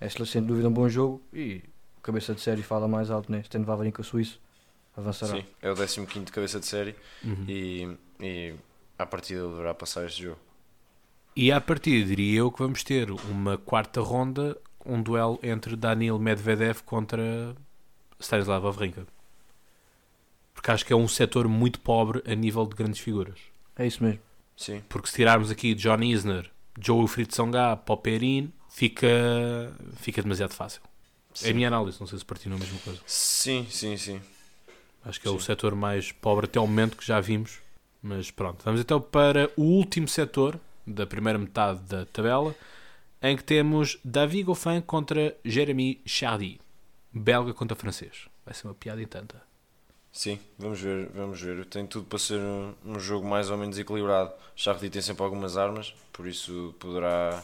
É sem dúvida um bom jogo e o cabeça de série fala mais alto, né? Stan Wawrinka suíço avançará. Sim, é o 15 cabeça de série Uhum. e, e à partida ele deverá passar este jogo. E a partir, diria eu, que vamos ter uma quarta ronda, um duelo entre Daniil Medvedev contra Stanislav Wawrinka. Porque acho que é um setor muito pobre a nível de grandes figuras. É isso mesmo. Sim, Porque se tirarmos aqui John Isner, Joe Wilfried Tsonga, Popperin, fica, fica demasiado fácil. É a sim. minha análise, não sei se partilham a mesma coisa. Sim, sim, sim. Acho que é o Sim. setor mais pobre até ao momento que já vimos. Mas pronto, vamos então para o último setor da primeira metade da tabela, em que temos David Goffin contra Jeremy Chardy, belga contra francês. Vai ser uma piada em tanta. Sim, vamos ver, vamos ver. Tem tudo para ser um, um jogo mais ou menos equilibrado. Chardy tem sempre algumas armas, por isso poderá,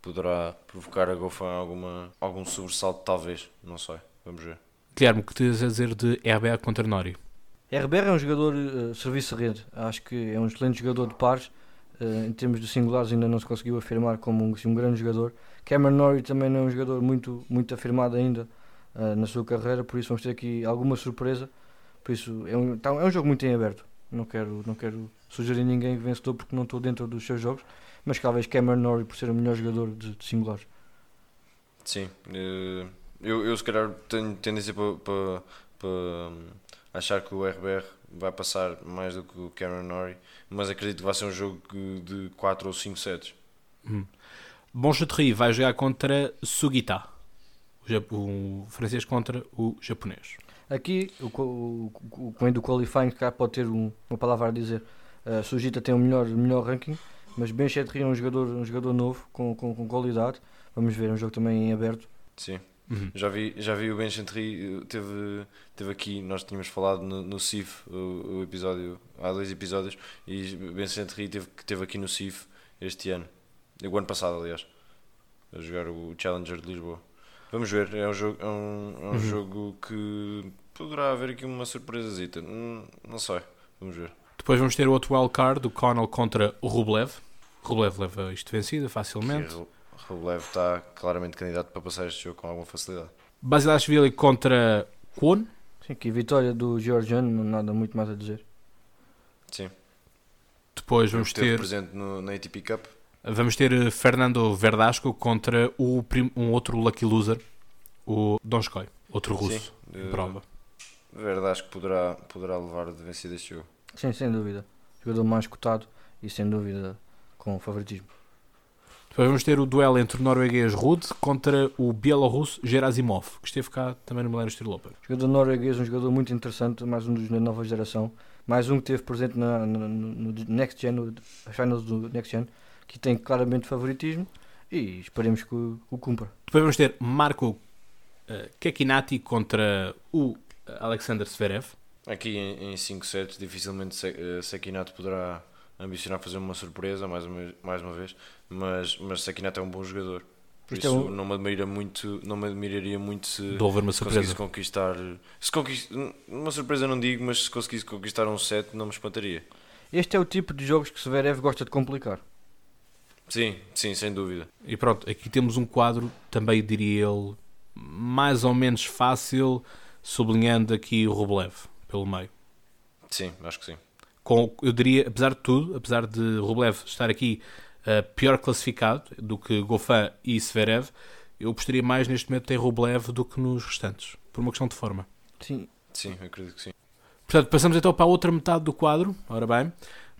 poderá provocar a Goffin alguma, algum sobressalto, talvez. Não sei, vamos ver. Guilherme, o que tens a dizer de Herbert contra Nori? RBR é um jogador uh, serviço-rede. Acho que é um excelente jogador de pares. Uh, em termos de singulares ainda não se conseguiu afirmar como um, assim, um grande jogador. Cameron Norrie também não é um jogador muito, muito afirmado ainda uh, na sua carreira, por isso vamos ter aqui alguma surpresa. Por isso é um, tá, é um jogo muito em aberto. Não quero, não quero sugerir ninguém vencedor porque não estou dentro dos seus jogos, mas talvez Cameron Norrie por ser o melhor jogador de, de singulares. Sim, uh, eu, eu se calhar tenho tendência para, para, para hum, achar que o RBR vai passar mais do que o Cameron Norrie, mas acredito que vai ser um jogo de 4 ou 5 sets. Hum. Bonchaterie vai jogar contra Sugita, o, o francês contra o japonês. Aqui, o, o, o, o do qualifying cá pode ter um, uma palavra a dizer. Uh, Sugita tem o melhor, melhor ranking, mas Ben Chetri é um jogador, um jogador novo, com, com, com qualidade. Vamos ver, é um jogo também em aberto. Sim. Uhum. Já, vi, já vi o Ben Chantry, teve, teve aqui, nós tínhamos falado no, no CIF, o, o, episódio, há dois episódios, e o Ben Chantry teve, teve aqui no CIF este ano, o ano passado, aliás, a jogar o Challenger de Lisboa. Vamos ver, é um jogo, é um, é um uhum. jogo que poderá haver aqui uma surpresazita, não, não sei, vamos ver. Depois vamos ter o outro wildcard, o Connell contra o Rublev. Rublev leva isto vencido facilmente. Rublev está claramente candidato para passar este jogo com alguma facilidade. Basilashvili contra Kwon. Sim, que vitória do Georgiano, não nada muito mais a dizer. Sim. Depois vamos ter. presente no, na ATP Cup. Vamos ter eh, Fernando Verdasco contra o, um outro lucky loser, o Donskoy, outro russo, Sim, de prova. Verdasco poderá, poderá levar de vencida este jogo. Sim, sem dúvida. Jogador mais cotado e sem dúvida com favoritismo. Depois vamos ter o duelo entre o norueguês Rude contra o bielorrusso Gerasimov, que esteve cá também no Milênio Estilo Open. Jogador norueguês, um jogador muito interessante, mais um dos da nova geração. Mais um que esteve presente na, na, no Next Gen, no finals do Next Gen, que tem claramente favoritismo e esperemos que o, o cumpra. Depois vamos ter Marco uh, Kekinati contra o Alexander Zverev. Aqui em 5 sets, dificilmente Sekinato poderá ambicionar fazer uma surpresa mais uma, mais uma vez, mas, mas Sakinato é um bom jogador. Por isso é um... não me admira muito, não me admiraria muito se uma surpresa. conquistar. Se conquist... Uma surpresa não digo, mas se conseguisse conquistar um set não me espantaria. Este é o tipo de jogos que Severev gosta de complicar. Sim, sim, sem dúvida. E pronto, aqui temos um quadro, também diria ele, mais ou menos fácil, sublinhando aqui o Rublev pelo meio. Sim, acho que sim com, eu diria, apesar de tudo, apesar de Rublev estar aqui uh, pior classificado do que Goffin e Sverev, eu gostaria mais neste momento em Rublev do que nos restantes, por uma questão de forma. Sim. Sim, eu acredito que sim. Portanto, passamos então para a outra metade do quadro. Ora bem,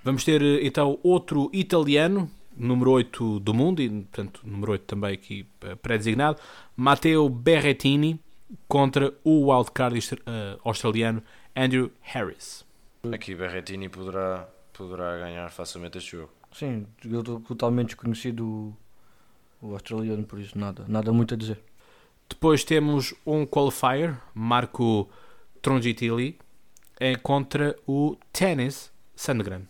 vamos ter eh, então outro italiano, número 8 do mundo, e portanto, número 8 também aqui eh, pré-designado, Matteo Berrettini contra o wildcard australiano Andrew Harris. Aqui Berretini poderá, poderá ganhar facilmente este jogo. Sim, eu totalmente desconhecido o, australiano, por isso nada, nada muito a dizer. Depois temos um qualifier, Marco Trongitili, contra o Tennis Sandgren.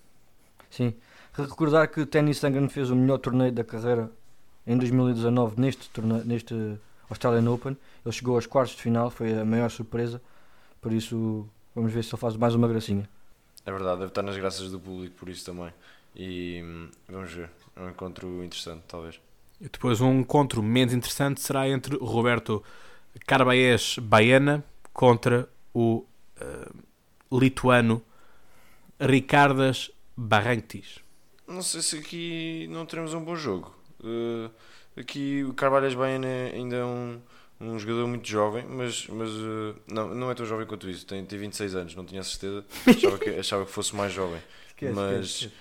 Sim, recordar que o Tennis Sandgren fez o melhor torneio da carreira em 2019 neste, torneio, neste Australian Open. Ele chegou aos quartos de final, foi a maior surpresa, por isso vamos ver se ele faz mais uma gracinha. É verdade, deve estar nas graças do público por isso também. E hum, vamos ver. É um encontro interessante, talvez. E depois um encontro menos interessante será entre Roberto Carbaez Baiana contra o uh, lituano Ricardas Barrantes. Não sei se aqui não teremos um bom jogo. Uh, aqui o Carvalhas Baiana ainda é um um jogador muito jovem, mas, mas uh, não, não é tão jovem quanto isso, tem, tem 26 anos, não tinha certeza, achava que, achava que fosse mais jovem. Esquece, mas, esquece,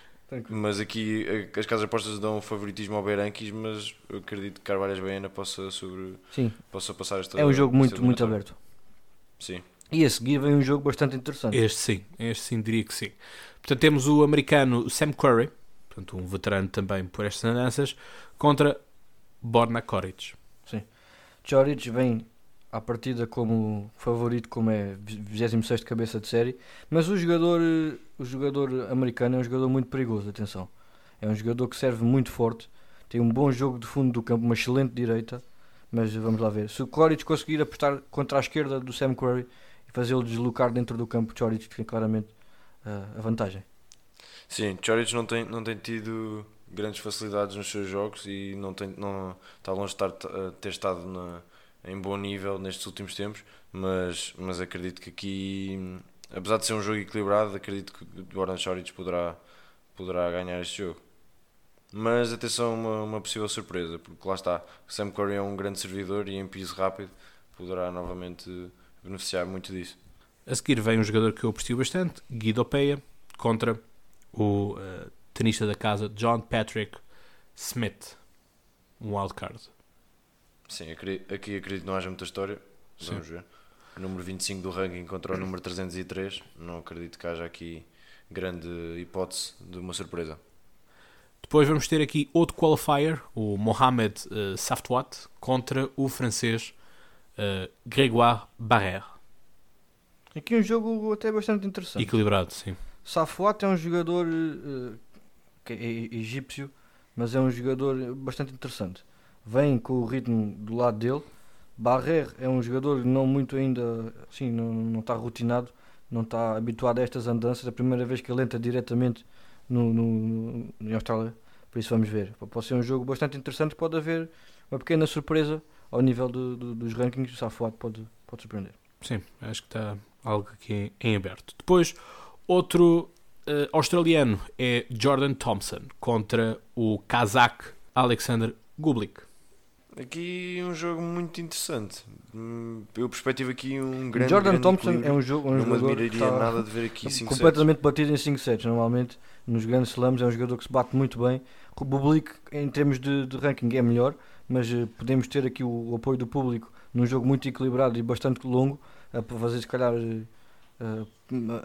mas aqui eh, as casas apostas dão favoritismo ao Beiranquis, mas eu acredito que Carvalhas Baiana possa, sobre, Sim. possa passar esta É um jogo muito, muito aberto. Sim. E a seguir vem um jogo bastante interessante. Este sim, este sim diria que sim. Portanto, temos o americano Sam Curry, portanto um veterano também por estas andanças, contra Borna Koric. Choric vem à partida como favorito, como é 26 de cabeça de série, mas o jogador, eh, o jogador americano é um jogador muito perigoso, atenção. É um jogador que serve muito forte, tem um bom jogo de fundo do campo, uma excelente direita, mas vamos lá ver. Se o Koric conseguir apostar contra a esquerda do Sam Curry e fazê-lo deslocar dentro do campo, Choric tem claramente uh, a vantagem. Sim, Choric não tem, não tem tido grandes facilidades nos seus jogos e não, tem, não está longe de estar, uh, ter estado na, em bom nível nestes últimos tempos, mas, mas acredito que aqui, apesar de ser um jogo equilibrado, acredito que o Gordon Choric poderá, poderá ganhar este jogo. Mas atenção, uma, uma possível surpresa, porque lá está, Sam Curry é um grande servidor e em piso rápido poderá novamente beneficiar muito disso. A seguir vem um jogador que eu aprecio bastante, Guido Peia, contra o uh, tenista da casa John Patrick Smith, um wildcard. Sim, aqui acredito que não haja muita história. Vamos Sim. ver. O número 25 do ranking contra o número 303. Não acredito que haja aqui grande hipótese de uma surpresa. Depois vamos ter aqui outro qualifier, o Mohamed uh, Saftouat, contra o francês uh, Grégoire Barrère. Aqui um jogo até bastante interessante. Equilibrado, sim. Safouat é um jogador uh, que é egípcio, mas é um jogador bastante interessante. Vem com o ritmo do lado dele. Barrer é um jogador não muito ainda, assim, não, não está rotinado, não está habituado a estas andanças. É a primeira vez que ele entra diretamente no, no, no, Austrália. Por isso vamos ver. Pode ser um jogo bastante interessante. Pode haver uma pequena surpresa ao nível do, do, dos rankings. O Safouat pode, pode surpreender. Sim, acho que está algo aqui em aberto. Depois, outro uh, australiano é Jordan Thompson contra o kazakh Alexander Gublik. Aqui um jogo muito interessante. Hum, eu perspectivo aqui um grande. Jordan grande Thompson é um, jogo, um não jogador. Não admiraria nada de ver aqui 5 completamente batido em 5 sets. Normalmente nos grandes slams é um jogador que se bate muito bem. O Bublik, em termos de, de, ranking, é melhor, mas uh, podemos ter aqui o, o, apoio do público num jogo muito equilibrado e bastante longo, a fazer se calhar uh,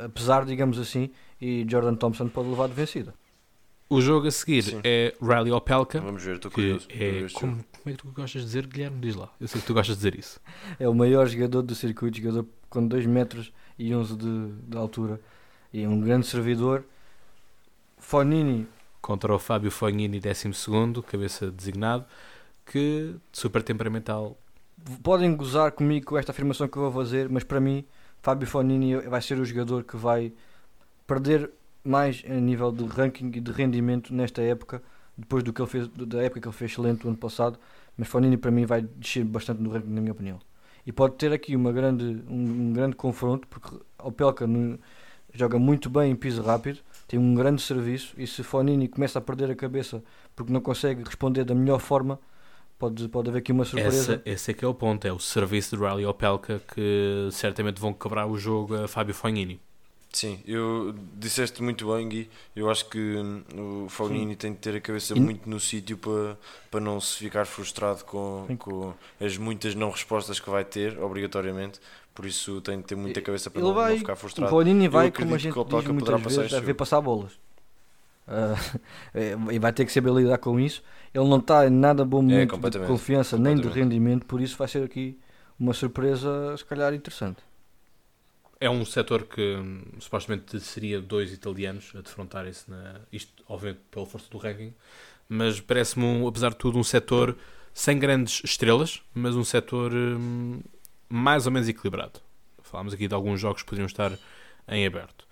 apesar, digamos assim, e Jordan Thompson pode levar de vencida. O jogo a seguir Sim. é Riley Opelka. Vamos ver, estou curioso. É, como, como, é que tu gostas de dizer, Guilherme? Diz lá. Eu sei que tu gostas de dizer isso. É o maior jogador do circuito, jogador com 2 metros e 11 de, de altura. E é um grande servidor. Fonini. Contra o Fábio Fognini, 12, cabeça designado, que super temperamental. Podem gozar comigo com esta afirmação que eu vou fazer, mas para mim, Fábio Fonini vai ser o jogador que vai perder mais a nível de ranking e de rendimento nesta época, depois do que ele fez, da época que ele fez excelente o ano passado, mas Fonini para mim vai descer bastante no ranking na minha opinião. E pode ter aqui uma grande, um, um grande confronto, porque o Pelka joga muito bem em piso rápido, tem um grande serviço, e se Fonini começa a perder a cabeça porque não consegue responder da melhor forma, pode, pode haver aqui uma surpresa. Essa, esse é que é o ponto, é o serviço de Riley Opelka que certamente vão quebrar o jogo a Fábio Fognini. Sim, eu disseste muito bem, Gui. Eu acho que hum, o Fognini tem de ter a cabeça e... muito no sítio para, para não se ficar frustrado com, com as muitas não respostas que vai ter, obrigatoriamente. Por isso tem de ter muita cabeça para não, vai, não, ficar frustrado. O Fognini vai, como a gente que diz muitas vezes, a ver passar bolas. Uh, e vai ter que saber lidar com isso. Ele não está em nada bom é, momento é, de confiança nem de rendimento, por isso vai ser aqui uma surpresa, se calhar, interessante. É um setor que hum, supostamente seria dois italianos a defrontarem-se, isto obviamente pela força do ranking, mas parece-me, um, apesar de tudo, um setor sem grandes estrelas, mas um setor hum, mais ou menos equilibrado. Falámos aqui de alguns jogos que poderiam estar em aberto.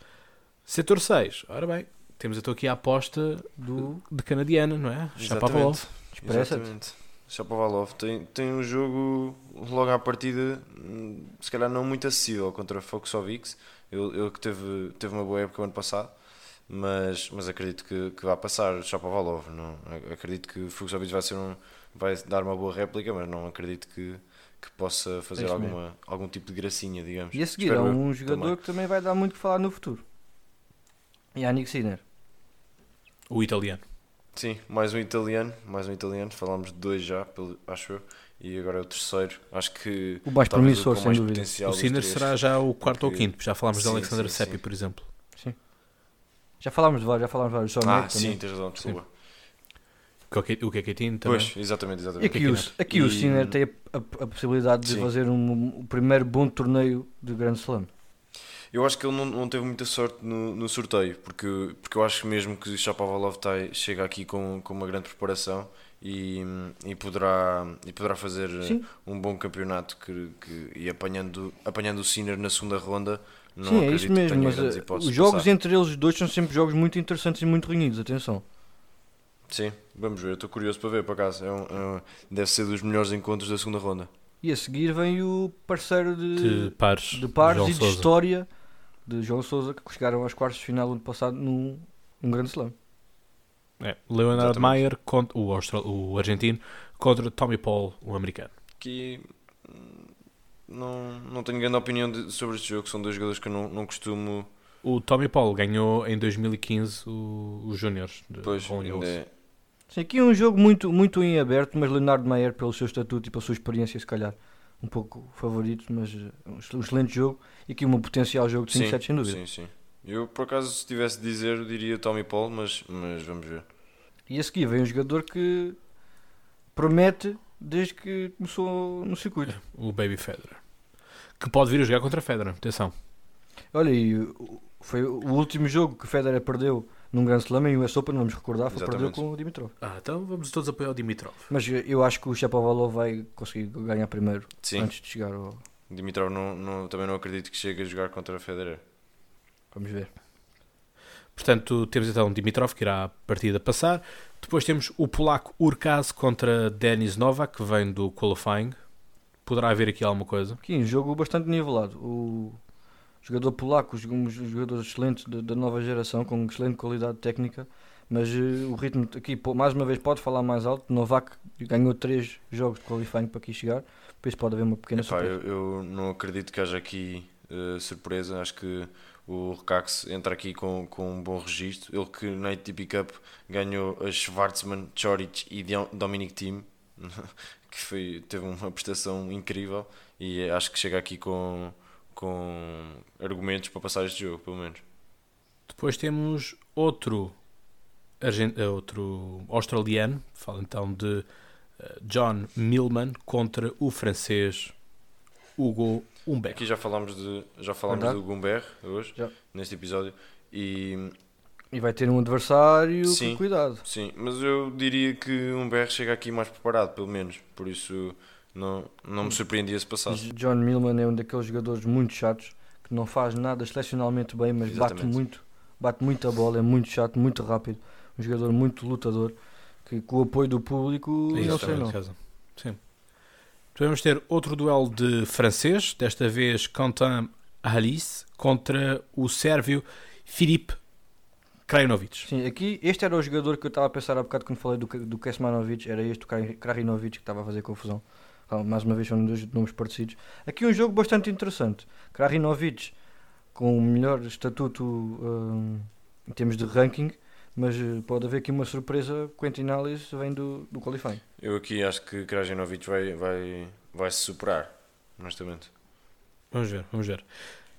Setor 6, ora bem, temos então aqui a aposta do, de canadiana, não é? Exatamente. Exatamente. Shapovalov tem, tem um jogo logo à partida, hum, se calhar não muito acessível contra Foxovics. Ele, ele que teve, teve uma boa época o ano passado, mas, mas acredito que, que vai passar Shapovalov. Não, acredito que Foxovics vai, ser um, vai dar uma boa réplica, mas não acredito que, que possa fazer alguma, algum tipo de gracinha, digamos. E a seguir há um jogador também. que também vai dar muito que falar no futuro. Yannick Sinner. O italiano. Sim, mais um italiano, mais um italiano, falámos de dois já, pelo, acho eu, e agora é o terceiro. Acho que o mais promissor, sem dúvida. O Sinner será já o quarto ou quinto, já falámos sim, de Alexander Seppi, por exemplo. Sim. Já falámos de vários, já falámos de vários. Só Ah, Mac sim, também. tens razão, desculpa. O que o que é que tinha também. Pois, exatamente, E exatamente. aqui, o, aqui o Sinner tem a, a- a possibilidade de Sim. fazer um, o primeiro bom torneio de Grand Slam. Eu acho que ele não, não teve muita sorte no, no sorteio, porque, porque eu acho que mesmo que o Shapovalov tá, chega aqui com, com uma grande preparação e, e, poderá, e poderá fazer Sim. um bom campeonato que, que, e apanhando, apanhando o Sinner na segunda ronda. Não Sim, é acredito isso que mesmo, tenha mas eh, hipóteses os de jogos passar. entre eles dois são sempre jogos muito interessantes e muito renhidos, atenção. Sim, vamos ver, eu estou curioso para ver, por acaso. É um, é um- deve ser dos melhores encontros da segunda ronda. E a seguir vem o parceiro de, De pares. de pares e de Sousa. história de João Sousa que chegaram aos quartos de final ano passado num, num grande slam. É, Leonard. Mayer, contra, o, austral- o argentino, contra Tommy Paul, o americano. Que não, não tenho grande opinião de- sobre este jogo, são dois jogadores que eu não, não costumo. O Tommy Paul ganhou em 2015 o- os Júniores de Pois, ainda é- Sim, aqui é um jogo muito, muito em aberto, mas Leonardo Maier, pelo seu estatuto e pela sua experiência, se calhar um pouco favorito, mas eh, um exc- excelente jogo e aqui um potencial jogo de 5 Sim, sets, sem dúvida. Sim, sim. Eu, por acaso, se tivesse de dizer, diria Tommy Paul, mas, mas vamos ver. E a seguir vem um jogador que promete desde que começou no circuito. O Baby Federer. Que pode vir a jogar contra Federer, atenção. Olha, e foi o último jogo que Federer perdeu num Grand Slam em US Open, vamos recordar, foi perdeu Exatamente. com o Dimitrov. Ah, então vamos todos apoiar o Dimitrov. Mas eu acho que o Shapovalov vai conseguir ganhar primeiro Sim, antes de chegar ao... Dimitrov não, não- também não acredito que chegue a jogar contra a Federer. Vamos ver. Portanto, temos então Dimitrov, que irá a partida passar. Depois temos o polaco Urkaz contra Denis Novak, que vem do qualifying. Poderá haver aqui alguma coisa. Aqui um jogo bastante nivelado. O jogador polaco, um jogador excelente da, nova geração, com excelente qualidade técnica, mas eh, o ritmo aqui, mais uma vez, pode falar mais alto. Novak ganhou três jogos de qualifying para aqui chegar, depois pode haver uma pequena Epá, surpresa. eu, eu não acredito que haja aqui eh, surpresa. Acho que o Recax entra aqui com, com um bom registro. Ele que na ATP Cup ganhou a Schwarzman, Choric e Dominic Thiem, que foi, teve uma prestação incrível e acho que chega aqui com, com argumentos para passar este jogo, pelo menos. Depois temos outro, argen- eh, outro australiano, fala então de eh, John Millman contra o francês Hugo Humbert. Aqui já falámos, de, já falámos Verdade. do Gumbert hoje, Já. neste episódio, e E vai ter um adversário Sim. com cuidado. sim, mas eu diria que um BR chega aqui mais preparado, pelo menos, por isso não, não me surpreendia se passasse. John Millman é um daqueles jogadores muito chatos que não faz nada excepcionalmente bem, mas bate Exatamente. muito, bate muito a bola, é muito chato, muito rápido, um jogador muito lutador que com o apoio do público não sei Exatamente, não. razão. Sim. Vamos ter outro duelo de francês, desta vez Quentin Alice contra o sérvio Filip Krajinovic. Sim, aqui este era o jogador que eu estava a pensar há bocado quando falei do, do Kesmanovic, era este o Kra- Krajinovic que estava a fazer confusão. Mais uma vez são dois nomes parecidos. Aqui um jogo bastante interessante. Krajinovic com o melhor estatuto hum, em termos de ranking, mas eh, pode haver aqui uma surpresa. Quentin Alice vem do, do qualifying. Eu aqui acho que Krajinovic vai, vai, vai se superar, honestamente. Vamos ver, vamos ver.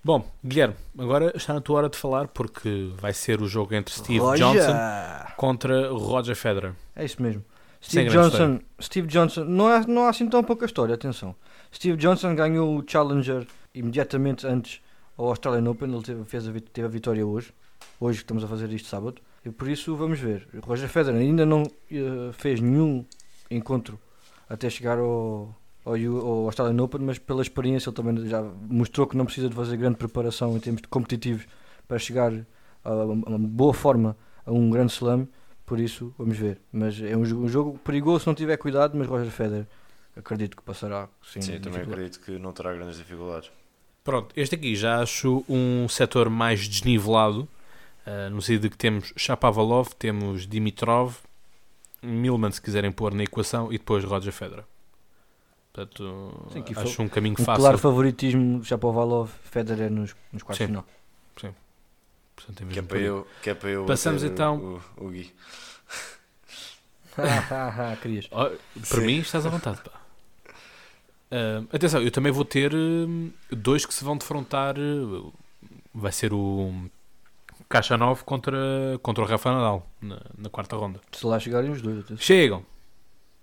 Bom, Guilherme, agora está na tua hora de falar porque vai ser o jogo entre Steve Roger! Johnson contra Roger Federer. É isso mesmo. Steve Johnson, Steve Johnson, não há, não há assim tão pouca história, atenção. Steve Johnson ganhou o Challenger imediatamente antes ao Australian Open, ele teve, fez a, teve a vitória hoje. Hoje que estamos a fazer isto sábado. E por isso vamos ver. Roger Federer ainda não eh, fez nenhum encontro até chegar ao, ao, ao Australian Open, mas pela experiência ele também já mostrou que não precisa de fazer grande preparação em termos de competitivos para chegar a, a uma boa forma a um grande slam. Por isso, vamos ver. Mas é um, jo- um jogo perigoso se não tiver cuidado, mas Roger Federer acredito que passará sim. Sim, eu também acredito que não terá grandes dificuldades. Pronto, este aqui já acho um setor mais desnivelado, ah, no sentido de que temos Shapovalov, temos Dimitrov, Milman se quiserem pôr na equação e depois Roger Federer. Portanto, Sim, acho um caminho Um fácil. claro favoritismo Shapovalov, Federer nos, nos quartos Sim. de final. Portanto, Que é para eu, que é para eu Passamos então- O, o Gui. Querias. Oh, para Sim. mim estás à vontade. Pá. Ah, atenção, eu também vou ter hum, dois que se vão defrontar. uh, vai ser o Caixa 9 contra, contra o Rafa Nadal na, na quarta ronda. Se lá chegarem os dois, atenção. Chegam.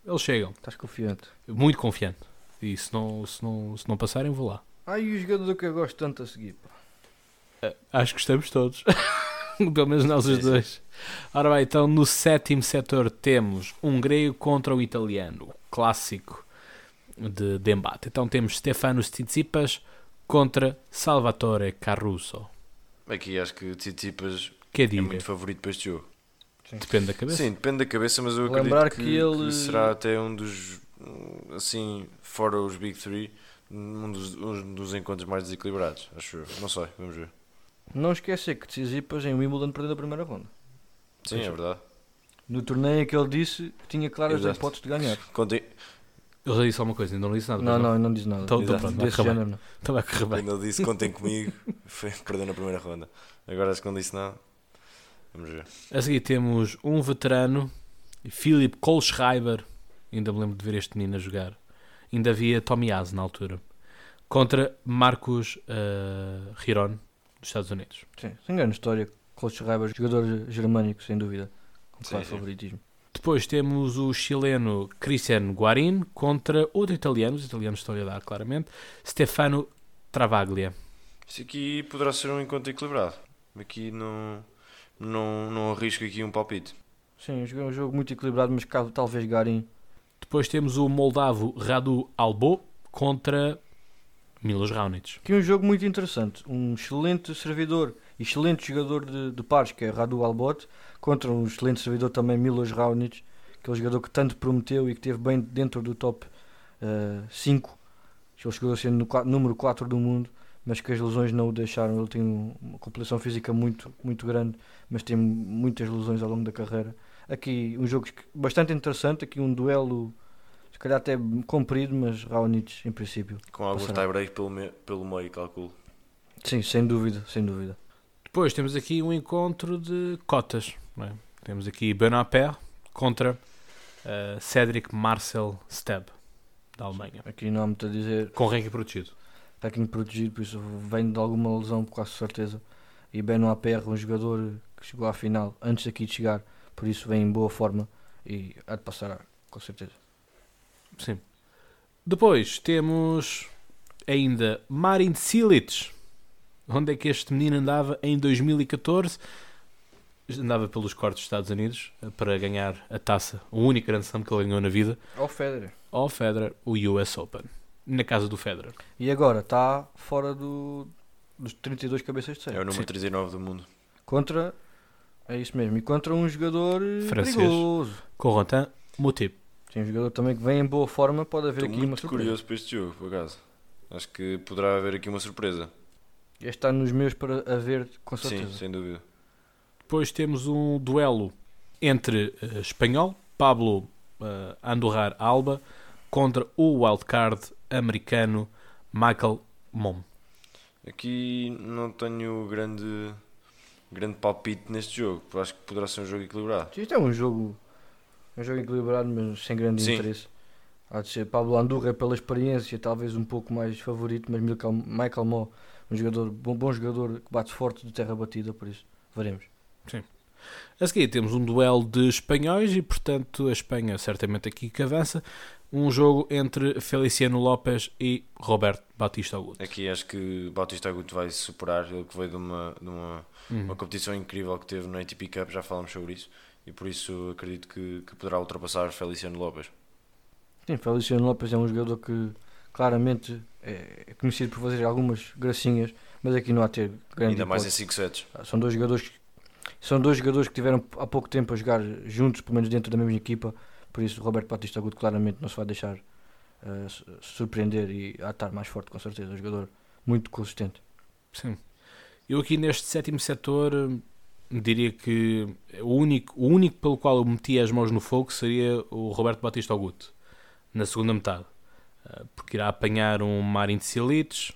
Eles chegam. estás confiante. Muito confiante. E se não, se não, se não passarem, vou lá. Ai, e o jogador que eu gosto tanto a seguir, pá. Acho que estamos todos. Pelo menos nós os Sim, sim. dois. Ora bem, então no sétimo setor temos um grego contra o italiano. Clássico de, de embate. Então temos Stefano Tsitsipas contra Salvatore Caruso. Aqui acho que Tsitsipas Que é diga, muito favorito para este jogo. depende da cabeça. Sim, depende da cabeça, mas eu acredito Lembrar que, que ele- que será até um dos, assim, fora os Big Three, um dos, um dos encontros mais desequilibrados, acho eu. Não sei, vamos ver. Não esquecer que Tsitsipas em Wimbledon perdeu a primeira ronda. Sim, é verdade. No torneio que ele disse que tinha claras Exato. hipóteses de ganhar. Contem, Eu já disse alguma coisa, ainda não disse nada. Não, não, eu não disse nada. Então- então Exato. pronto, Desse género, não. Estava a correr bem. quando ele disse contem comigo, foi, perdeu na primeira ronda. Agora acho que não disse nada. Vamos ver. A seguir temos um veterano, Philip Kohlschreiber. Ainda me lembro de ver este menino a jogar. Ainda havia Tommy Haas na altura. Contra Marcos uh, Riron, dos Estados Unidos. Sim, sem grande história. Klaus Schreiber, jogador germânico, sem dúvida. Com Sim, claro sim. favoritismo. Depois temos o chileno Cristiano Guarin contra outro italiano, os italianos estão a dar claramente, Stefano Travaglia. Isto aqui poderá ser um encontro equilibrado. Aqui não, não, não arrisco aqui um palpite. Sim, jogo- um jogo muito equilibrado, mas caso talvez Garim. Depois temos o moldavo Radu Albo contra Milos Raonic. Aqui um jogo muito interessante. Um excelente servidor e excelente jogador de, de pares, que é Radu Albot, contra um excelente servidor também, Milos Raonic, aquele jogador que tanto prometeu e que esteve bem dentro do top 5. Ele chegou a ser no número 4 do mundo, mas que as lesões não o deixaram. Ele tem um- uma compilação física muito, muito grande, mas tem muitas lesões ao longo da carreira. Aqui um jogo bastante interessante, aqui um duelo se calhar até comprido, mas Raonic em princípio. Com alguns tie-break pelo, me- pelo meio, calculo. Sim, sem dúvida, sem dúvida. Depois temos aqui um encontro de cotas. não é? Temos aqui Benoit Paire contra eh, Cedric Marcel Steb, da Alemanha. Aqui não há muito a dizer, Com ranking protegido. técnico protegido, por isso vem de alguma lesão, com quase certeza. E Benoit Paire, um jogador que chegou à final antes aqui de chegar, por isso vem em boa forma e há de passar, com certeza. Sim. Depois temos ainda Marin Cilic. Onde é que este menino andava em 2014? Andava pelos cortes dos Estados Unidos eh, para ganhar a taça, o único grande slam que ele ganhou na vida, Ao Federer. ao Federer, o US Open. Na casa do Federer. E agora está fora do, dos 32 cabeças de É série. o número Sim. 39 do mundo. Contra, é isso mesmo, e contra um jogador Francês. perigoso. Corentin. Sim, um jogador também que vem em boa forma, pode haver Estou aqui uma muito surpresa. curioso para este jogo, por acaso. Acho que poderá haver aqui uma surpresa. Este está nos meus para haver, com Sim, certeza. sem dúvida. Depois temos um duelo entre eh, espanhol, Pablo eh, Andorrar Alba, contra o wildcard americano Michael Mom. Aqui não tenho grande, grande palpite neste jogo. porque Acho que poderá ser um jogo equilibrado. Isto é um jogo, um jogo equilibrado, mas sem grande Sim. interesse. Há de ser Pablo Andurra pela experiência, talvez um pouco mais favorito, mas Michael, Michael Mo, um jogador, bom, bom jogador que bate forte de terra batida, por isso veremos. A seguir temos um duelo de espanhóis e, portanto, a Espanha certamente aqui que avança. Um jogo entre Feliciano Lopes e Roberto Batista Agut. Aqui acho que Bautista Agut vai se superar. Ele que veio de uma, de uma, Uhum. uma competição incrível que teve no ATP Cup, já falamos sobre isso. E por isso acredito que, que poderá ultrapassar Feliciano Lopes. Sim, Feliciano Lopes é um jogador que claramente é é conhecido por fazer algumas gracinhas, mas aqui não há a ter grande Ainda mais em hipótese. 5 sets. São dois jogadores que- são dois jogadores que tiveram há pouco tempo a jogar juntos, pelo menos dentro da mesma equipa, por isso Roberto Batista Agudo claramente não se vai deixar su- surpreender e a estar mais forte com certeza, um jogador muito consistente. Sim. Eu aqui neste sétimo setor diria que o único, o único pelo qual eu metia as mãos no fogo seria o Roberto Batista Agut na segunda metade. Ah, Porque irá apanhar um Marin Cilic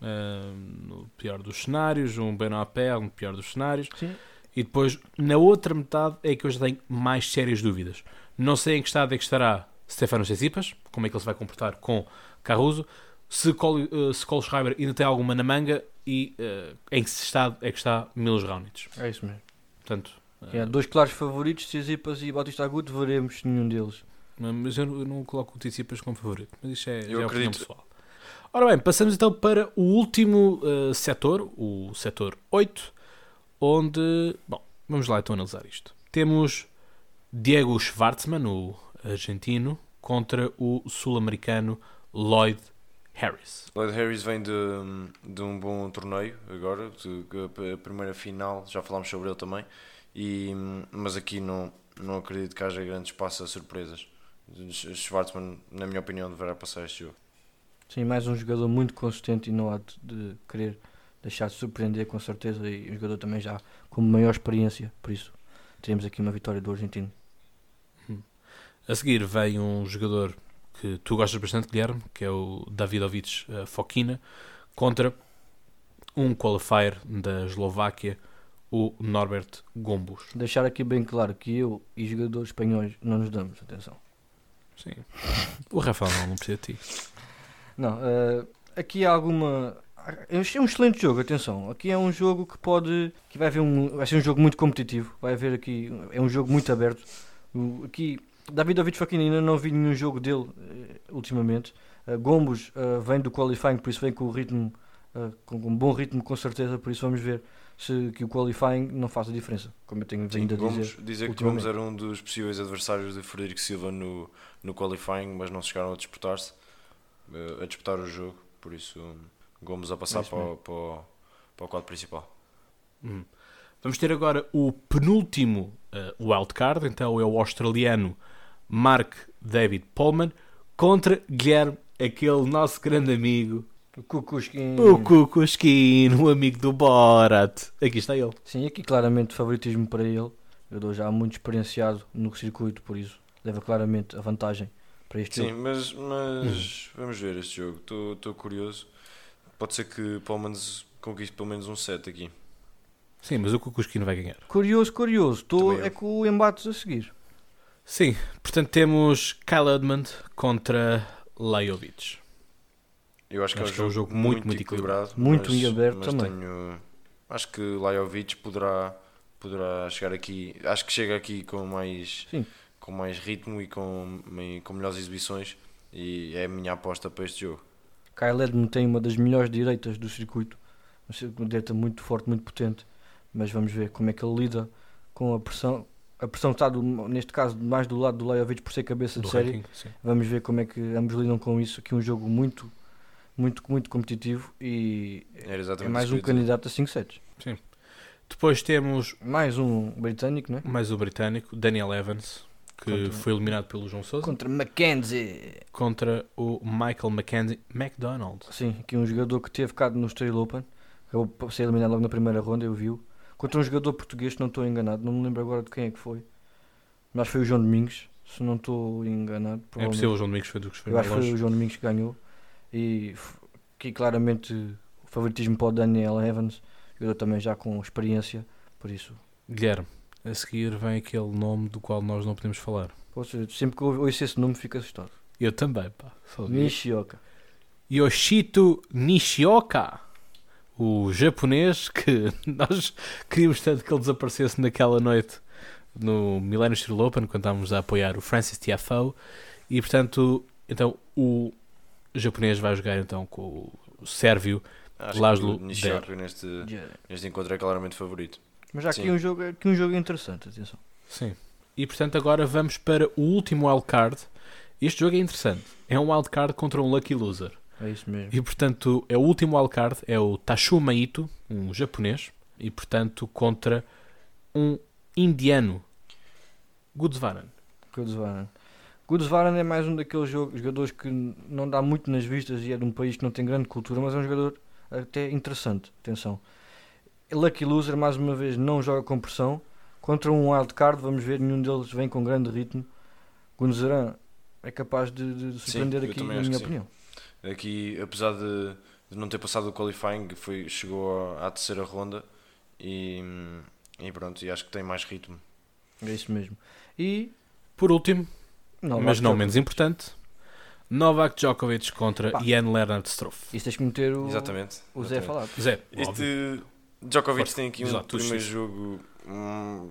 ah, no pior dos cenários, um Paire no pior dos cenários Sim. e depois na outra metade é que eu já tenho mais sérias dúvidas. Não sei em que estado é que estará Stefano Tsitsipas, como é que ele se vai comportar com Caruso. Se Col, eh, se Cole Schreiber ainda tem alguma na manga, e eh, em que estado é que está Milos Raonic. É isso mesmo. Portanto, eh, É, dois claros favoritos, Tsitsipas e Bautista Agut, veremos nenhum deles. mas eu não, eu não coloco o Tsitsipas como favorito, mas isto é, Eu é opinião acredito. pessoal. Ora bem, passamos então para o último eh, setor, o setor 8, onde, bom, vamos lá então analisar isto. Temos Diego Schwartzman, o argentino, contra o sul-americano Lloyd Harris. Lloyd Harris vem de, de um bom torneio agora, de, a primeira final, já falámos sobre ele também, e, mas aqui não, não acredito que haja grande espaço a surpresas. Schwartzman, na minha opinião, deverá passar este jogo. Sim, mais um jogador muito consistente e não há de, de querer deixar de surpreender com certeza e um jogador também já com maior experiência, por isso teremos aqui uma vitória do argentino. A seguir vem um jogador que tu gostas bastante, Guilherme, que é o Davidovich eh, Fokina, contra um qualifier da Eslováquia, o Norbert Gombos. Deixar aqui bem claro que eu e jogadores espanhóis não nos damos, atenção. Sim. O Rafael não, não precisa de ti. Não, eh, aqui há alguma. É um excelente jogo, atenção. Aqui é um jogo que pode. Que vai, haver um, vai ser um jogo muito competitivo. Vai haver aqui. É um jogo muito aberto. Aqui, Davidovich Fokina ainda não vi nenhum jogo dele eh, ultimamente. Eh, Gombos eh, vem do qualifying, por isso vem com o ritmo. eh, com um bom ritmo, com certeza. Por isso vamos ver se que o qualifying não faz a diferença. Como eu tenho Sim, vindo a Gomes, dizer. dizer que. Gomes era um dos possíveis adversários de Frederico Silva no, no qualifying, mas não chegaram a disputar-se, a disputar o jogo, por isso Gomes a passar É para, o- para, o- para o quadro principal. Hum. Vamos ter agora o penúltimo eh, wildcard, então é o australiano Mark David Pullman contra Guilherme, aquele nosso grande amigo, O Kukushkin. o Kukushkin, o amigo do Borat. Aqui está ele. Sim, aqui claramente favoritismo para ele. Eu dou já muito experienciado no circuito, por isso leva claramente a vantagem para este Sim, jogo. mas, mas vamos ver este jogo, estou curioso. Pode ser que Palmans conquiste pelo menos um set aqui. Sim, mas o Kukushkin vai ganhar. Curioso, curioso. Estou é com o embates a seguir. Sim, portanto temos Kyle Edmund contra Lajovic. Eu acho que Acho é que é um um jogo jogo muito, muito, muito equilibrado. Muito mas, aberto mas também. Tenho, acho que Lajovic poderá, poderá chegar aqui. Acho que chega aqui com mais, Sim. com mais ritmo e com, com melhores exibições. E é a minha aposta para este jogo. Kyle Edmund tem uma das melhores direitas do circuito. Uma direita muito forte, muito potente. Mas vamos ver como é que ele lida com a pressão. A pressão está, do- neste caso, mais do lado do Lajovic por ser cabeça Do de série. ranking, sim. Vamos ver como é que ambos lidam com isso. Aqui um jogo muito, muito, muito competitivo e é mais um que candidato a 5 sets. Depois temos Mais um britânico, não é? mais o britânico, Daniel Evans, que Contra- foi eliminado pelo João Sousa, Contra Mackenzie. contra o Michael Mackenzie McDonald. Sim, aqui um jogador que teve ficado no Estoril Open. Acabou por ser eliminado logo na primeira ronda, eu vi-o. Contra um jogador português, se não estou enganado. Não me lembro agora de quem é que foi. Mas foi o João Domingos, se não estou enganado. É possível o João Domingos foi do que foi mais que foi o João Domingos que ganhou. E aqui claramente o favoritismo para o Daniel Evans. Jogador também já com experiência. Por isso, Guilherme, a seguir vem aquele nome do qual nós não podemos falar. ou seja, sempre que ouço esse nome fico assustado. Eu também, pá. Nishioka. Yoshito Nishioka, o japonês que nós queríamos tanto que ele desaparecesse naquela noite no Millennium Steel Open, quando estávamos a apoiar o Francis Tiafoe, e portanto, então o japonês vai jogar então com o sérvio. Acho Laszlo que o Nishioka neste, neste encontro é claramente favorito. Mas há aqui Sim. um, jogo, aqui um jogo interessante, atenção. Sim. E portanto agora vamos para o último wildcard. Este jogo é interessante. É um wildcard contra um lucky loser. É isso mesmo. E portanto, é o último wildcard, é o Tashuma Ito, um japonês, e portanto contra um indiano, Gudzvaran. Goodsvaran. Goodsvaran é mais um daqueles jogadores que não dá muito nas vistas e é de um país que não tem grande cultura, mas é um jogador até interessante. Atenção. Lucky Loser, mais uma vez, não joga com pressão. Contra um wildcard, vamos ver, nenhum deles vem com grande ritmo. Gunzaran é capaz de, de surpreender eu aqui, na minha que sim. Aqui, apesar de, de não ter passado o qualifying, foi, chegou à, à terceira ronda e, e pronto, e acho que tem mais ritmo. É isso mesmo. E. Por último, Não, mas não menos importante, Novak Djokovic contra Pá. Jan Lernard Struff. Isso tens que meter o, Exatamente. o Zé a exatamente. falar. Zé, óbvio. Este Djokovic Força. tem aqui um tu primeiro jogo. hum,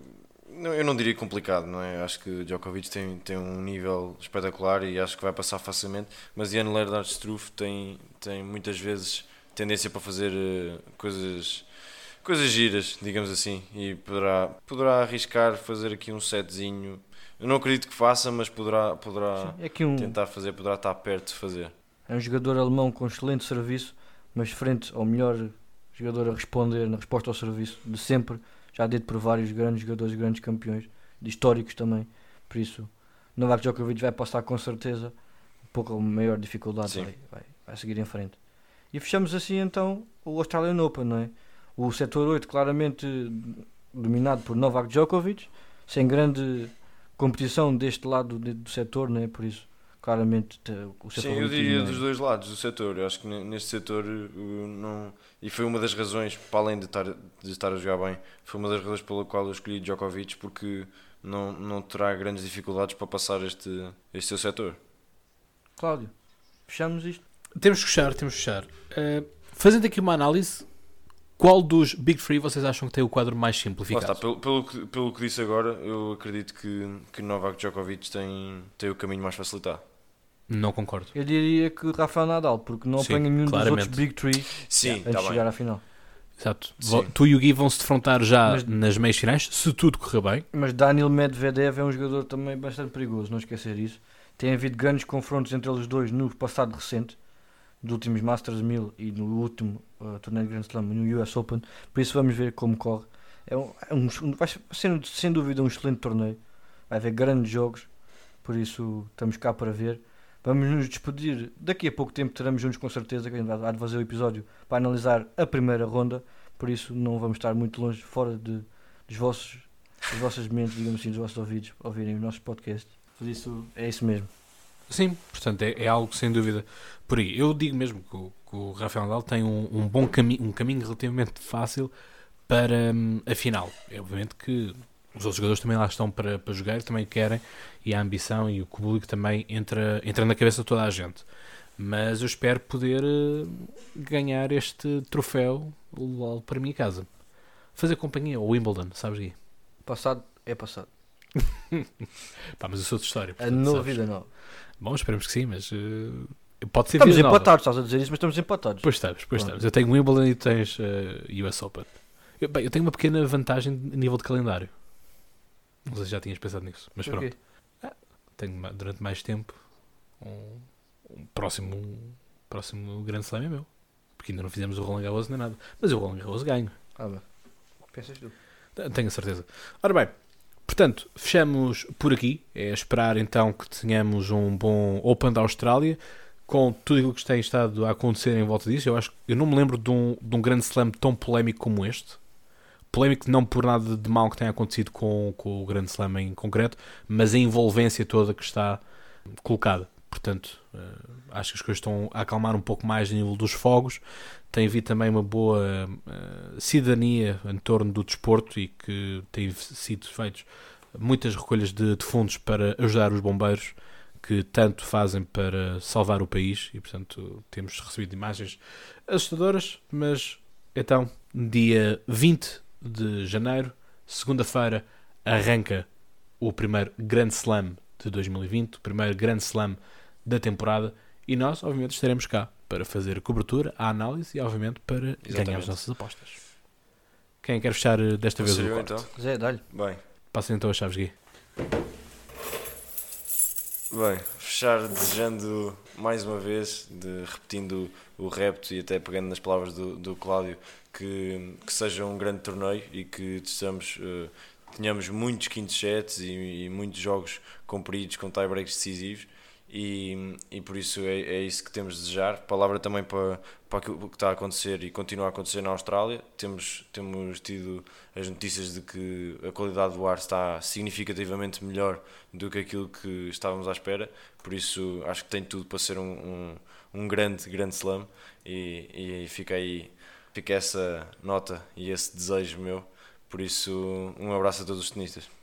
não- eu não diria complicado, não é? Acho que Djokovic tem, tem um nível espetacular e acho que vai passar facilmente. Mas Jan Lerdar Struff tem, tem muitas vezes tendência para fazer eh, coisas, coisas giras, digamos assim. E poderá, poderá arriscar fazer aqui um setzinho. Eu não acredito que faça, mas poderá, poderá É um, tentar fazer, poderá estar perto de fazer. é um jogador alemão com excelente serviço, mas frente ao melhor jogador a responder na resposta ao serviço de sempre, já dito por vários grandes jogadores, grandes campeões, de históricos também. Por isso, Novak Djokovic vai passar com certeza um pouco maior dificuldade, vai, vai, vai seguir em frente. E fechamos assim então o Australian Open, não é? O setor 8 claramente dominado por Novak Djokovic, sem grande competição deste lado do setor, não é? Por isso, claramente te- o setor Sim, eu 8 diria é- dos dois lados do setor. Eu acho que ne- neste setor uh, não. E foi uma das razões, para além de estar, de estar a jogar bem, foi uma das razões pela qual eu escolhi Djokovic, porque não, não terá grandes dificuldades para passar este, este seu setor. Cláudio, fechamos isto. Temos que fechar, temos que fechar. Uh, fazendo aqui uma análise, qual dos Big Three vocês acham que tem o quadro mais simplificado? está, pelo, pelo, que, pelo que disse agora, eu acredito que, que Novak Djokovic tem, tem o caminho mais facilitado. Não concordo. Eu diria que Rafael Nadal, porque não Sim, apanha nenhum claramente. dos outros Big Three Sim, antes está de bem. chegar à final. Exato. Sim. Tu e o Gui vão se defrontar já Mas- nas meias finais, se tudo correr bem. Mas Daniel Medvedev é um jogador também bastante perigoso, não esquecer isso. Tem havido grandes confrontos entre eles dois no passado recente, dos últimos Masters 1000 e no último uh, torneio de Grand Slam, no US Open. Por isso vamos ver como corre. É um, é um- vai ser sem dúvida um excelente torneio. Vai haver grandes jogos, por isso estamos cá para ver. Vamos nos despedir. Daqui a pouco tempo teremos juntos com certeza que a gente vai vai fazer o episódio para analisar a primeira ronda. Por isso não vamos estar muito longe, fora de, dos vossos das vossas mentes, digamos assim, dos vossos ouvidos, ouvirem os nossos podcasts. Por isso, é isso mesmo. Sim, portanto é, é algo sem dúvida por aí. Eu digo mesmo que o, que o Rafael Nadal tem um, um bom caminho, um caminho relativamente fácil para hum, a final. É obviamente que os outros jogadores também lá estão para, para jogar, também querem, e a ambição e o público também entra, entra na cabeça de toda a gente. Mas eu espero poder eh, ganhar este troféu logo para a minha casa. Fazer companhia ao Wimbledon, sabes Gui? Passado é passado. Pá, mas eu sou de história. A portanto, nova sabes. vida nova. Bom, esperemos que sim, mas eh, pode ser Estamos nova. empatados, estás a dizer isso, mas estamos empatados. Pois estamos, pois Pronto. estamos. Eu tenho Wimbledon e tu tens eh, US Open. Eu, bem, eu tenho uma pequena vantagem a nível de calendário. Não sei se já tinhas pensado nisso, mas O pronto. quê? Tenho durante mais tempo um, um próximo, um próximo grande slam é meu. Porque ainda não fizemos o Roland Garros nem nada. Mas eu o Roland Garros ganho. Ah, bem. Pensas tu? Tenho a certeza. Ora bem, portanto, fechamos por aqui. É esperar então que tenhamos um bom Open da Austrália com tudo aquilo que tem estado a acontecer em volta disso. Eu acho eu não me lembro de um, de um grande slam tão polémico como este. Polémico não por nada de mal que tenha acontecido com, com o grande slam em concreto, mas a envolvência toda que está colocada. Portanto, eh, acho que as coisas estão a acalmar um pouco mais a nível dos fogos. Tem havido também uma boa eh, cidadania em torno do desporto e que tem sido feitos muitas recolhas de, de fundos para ajudar os bombeiros que tanto fazem para salvar o país e portanto temos recebido imagens assustadoras, mas então dia 20 de janeiro, segunda-feira, arranca o primeiro Grand Slam de 2020, o primeiro Grand Slam da temporada e nós obviamente estaremos cá para fazer a cobertura, a análise e obviamente para ganhar as Exatamente. nossas apostas. Quem quer fechar eh, desta vez o corte? então? Zé, dá-lhe. Bem, Passem então as chaves, Gui. Bem, fechar desejando mais uma vez, de, repetindo o repto e até pegando nas palavras do, do Cláudio, que, que seja um grande torneio e que estejamos, eh, tenhamos muitos quintos sets e, e muitos jogos compridos com tie-breaks decisivos e, e por isso é, é isso que temos de desejar. Palavra também para, para aquilo que está a acontecer e continua a acontecer na Austrália. Temos, temos tido as notícias de que a qualidade do ar está significativamente melhor do que aquilo que estávamos à espera, por isso acho que tem tudo para ser um, um, um grande, grande slam e, e fica aí fica essa nota e esse desejo meu. Por isso, um abraço a todos os tenistas.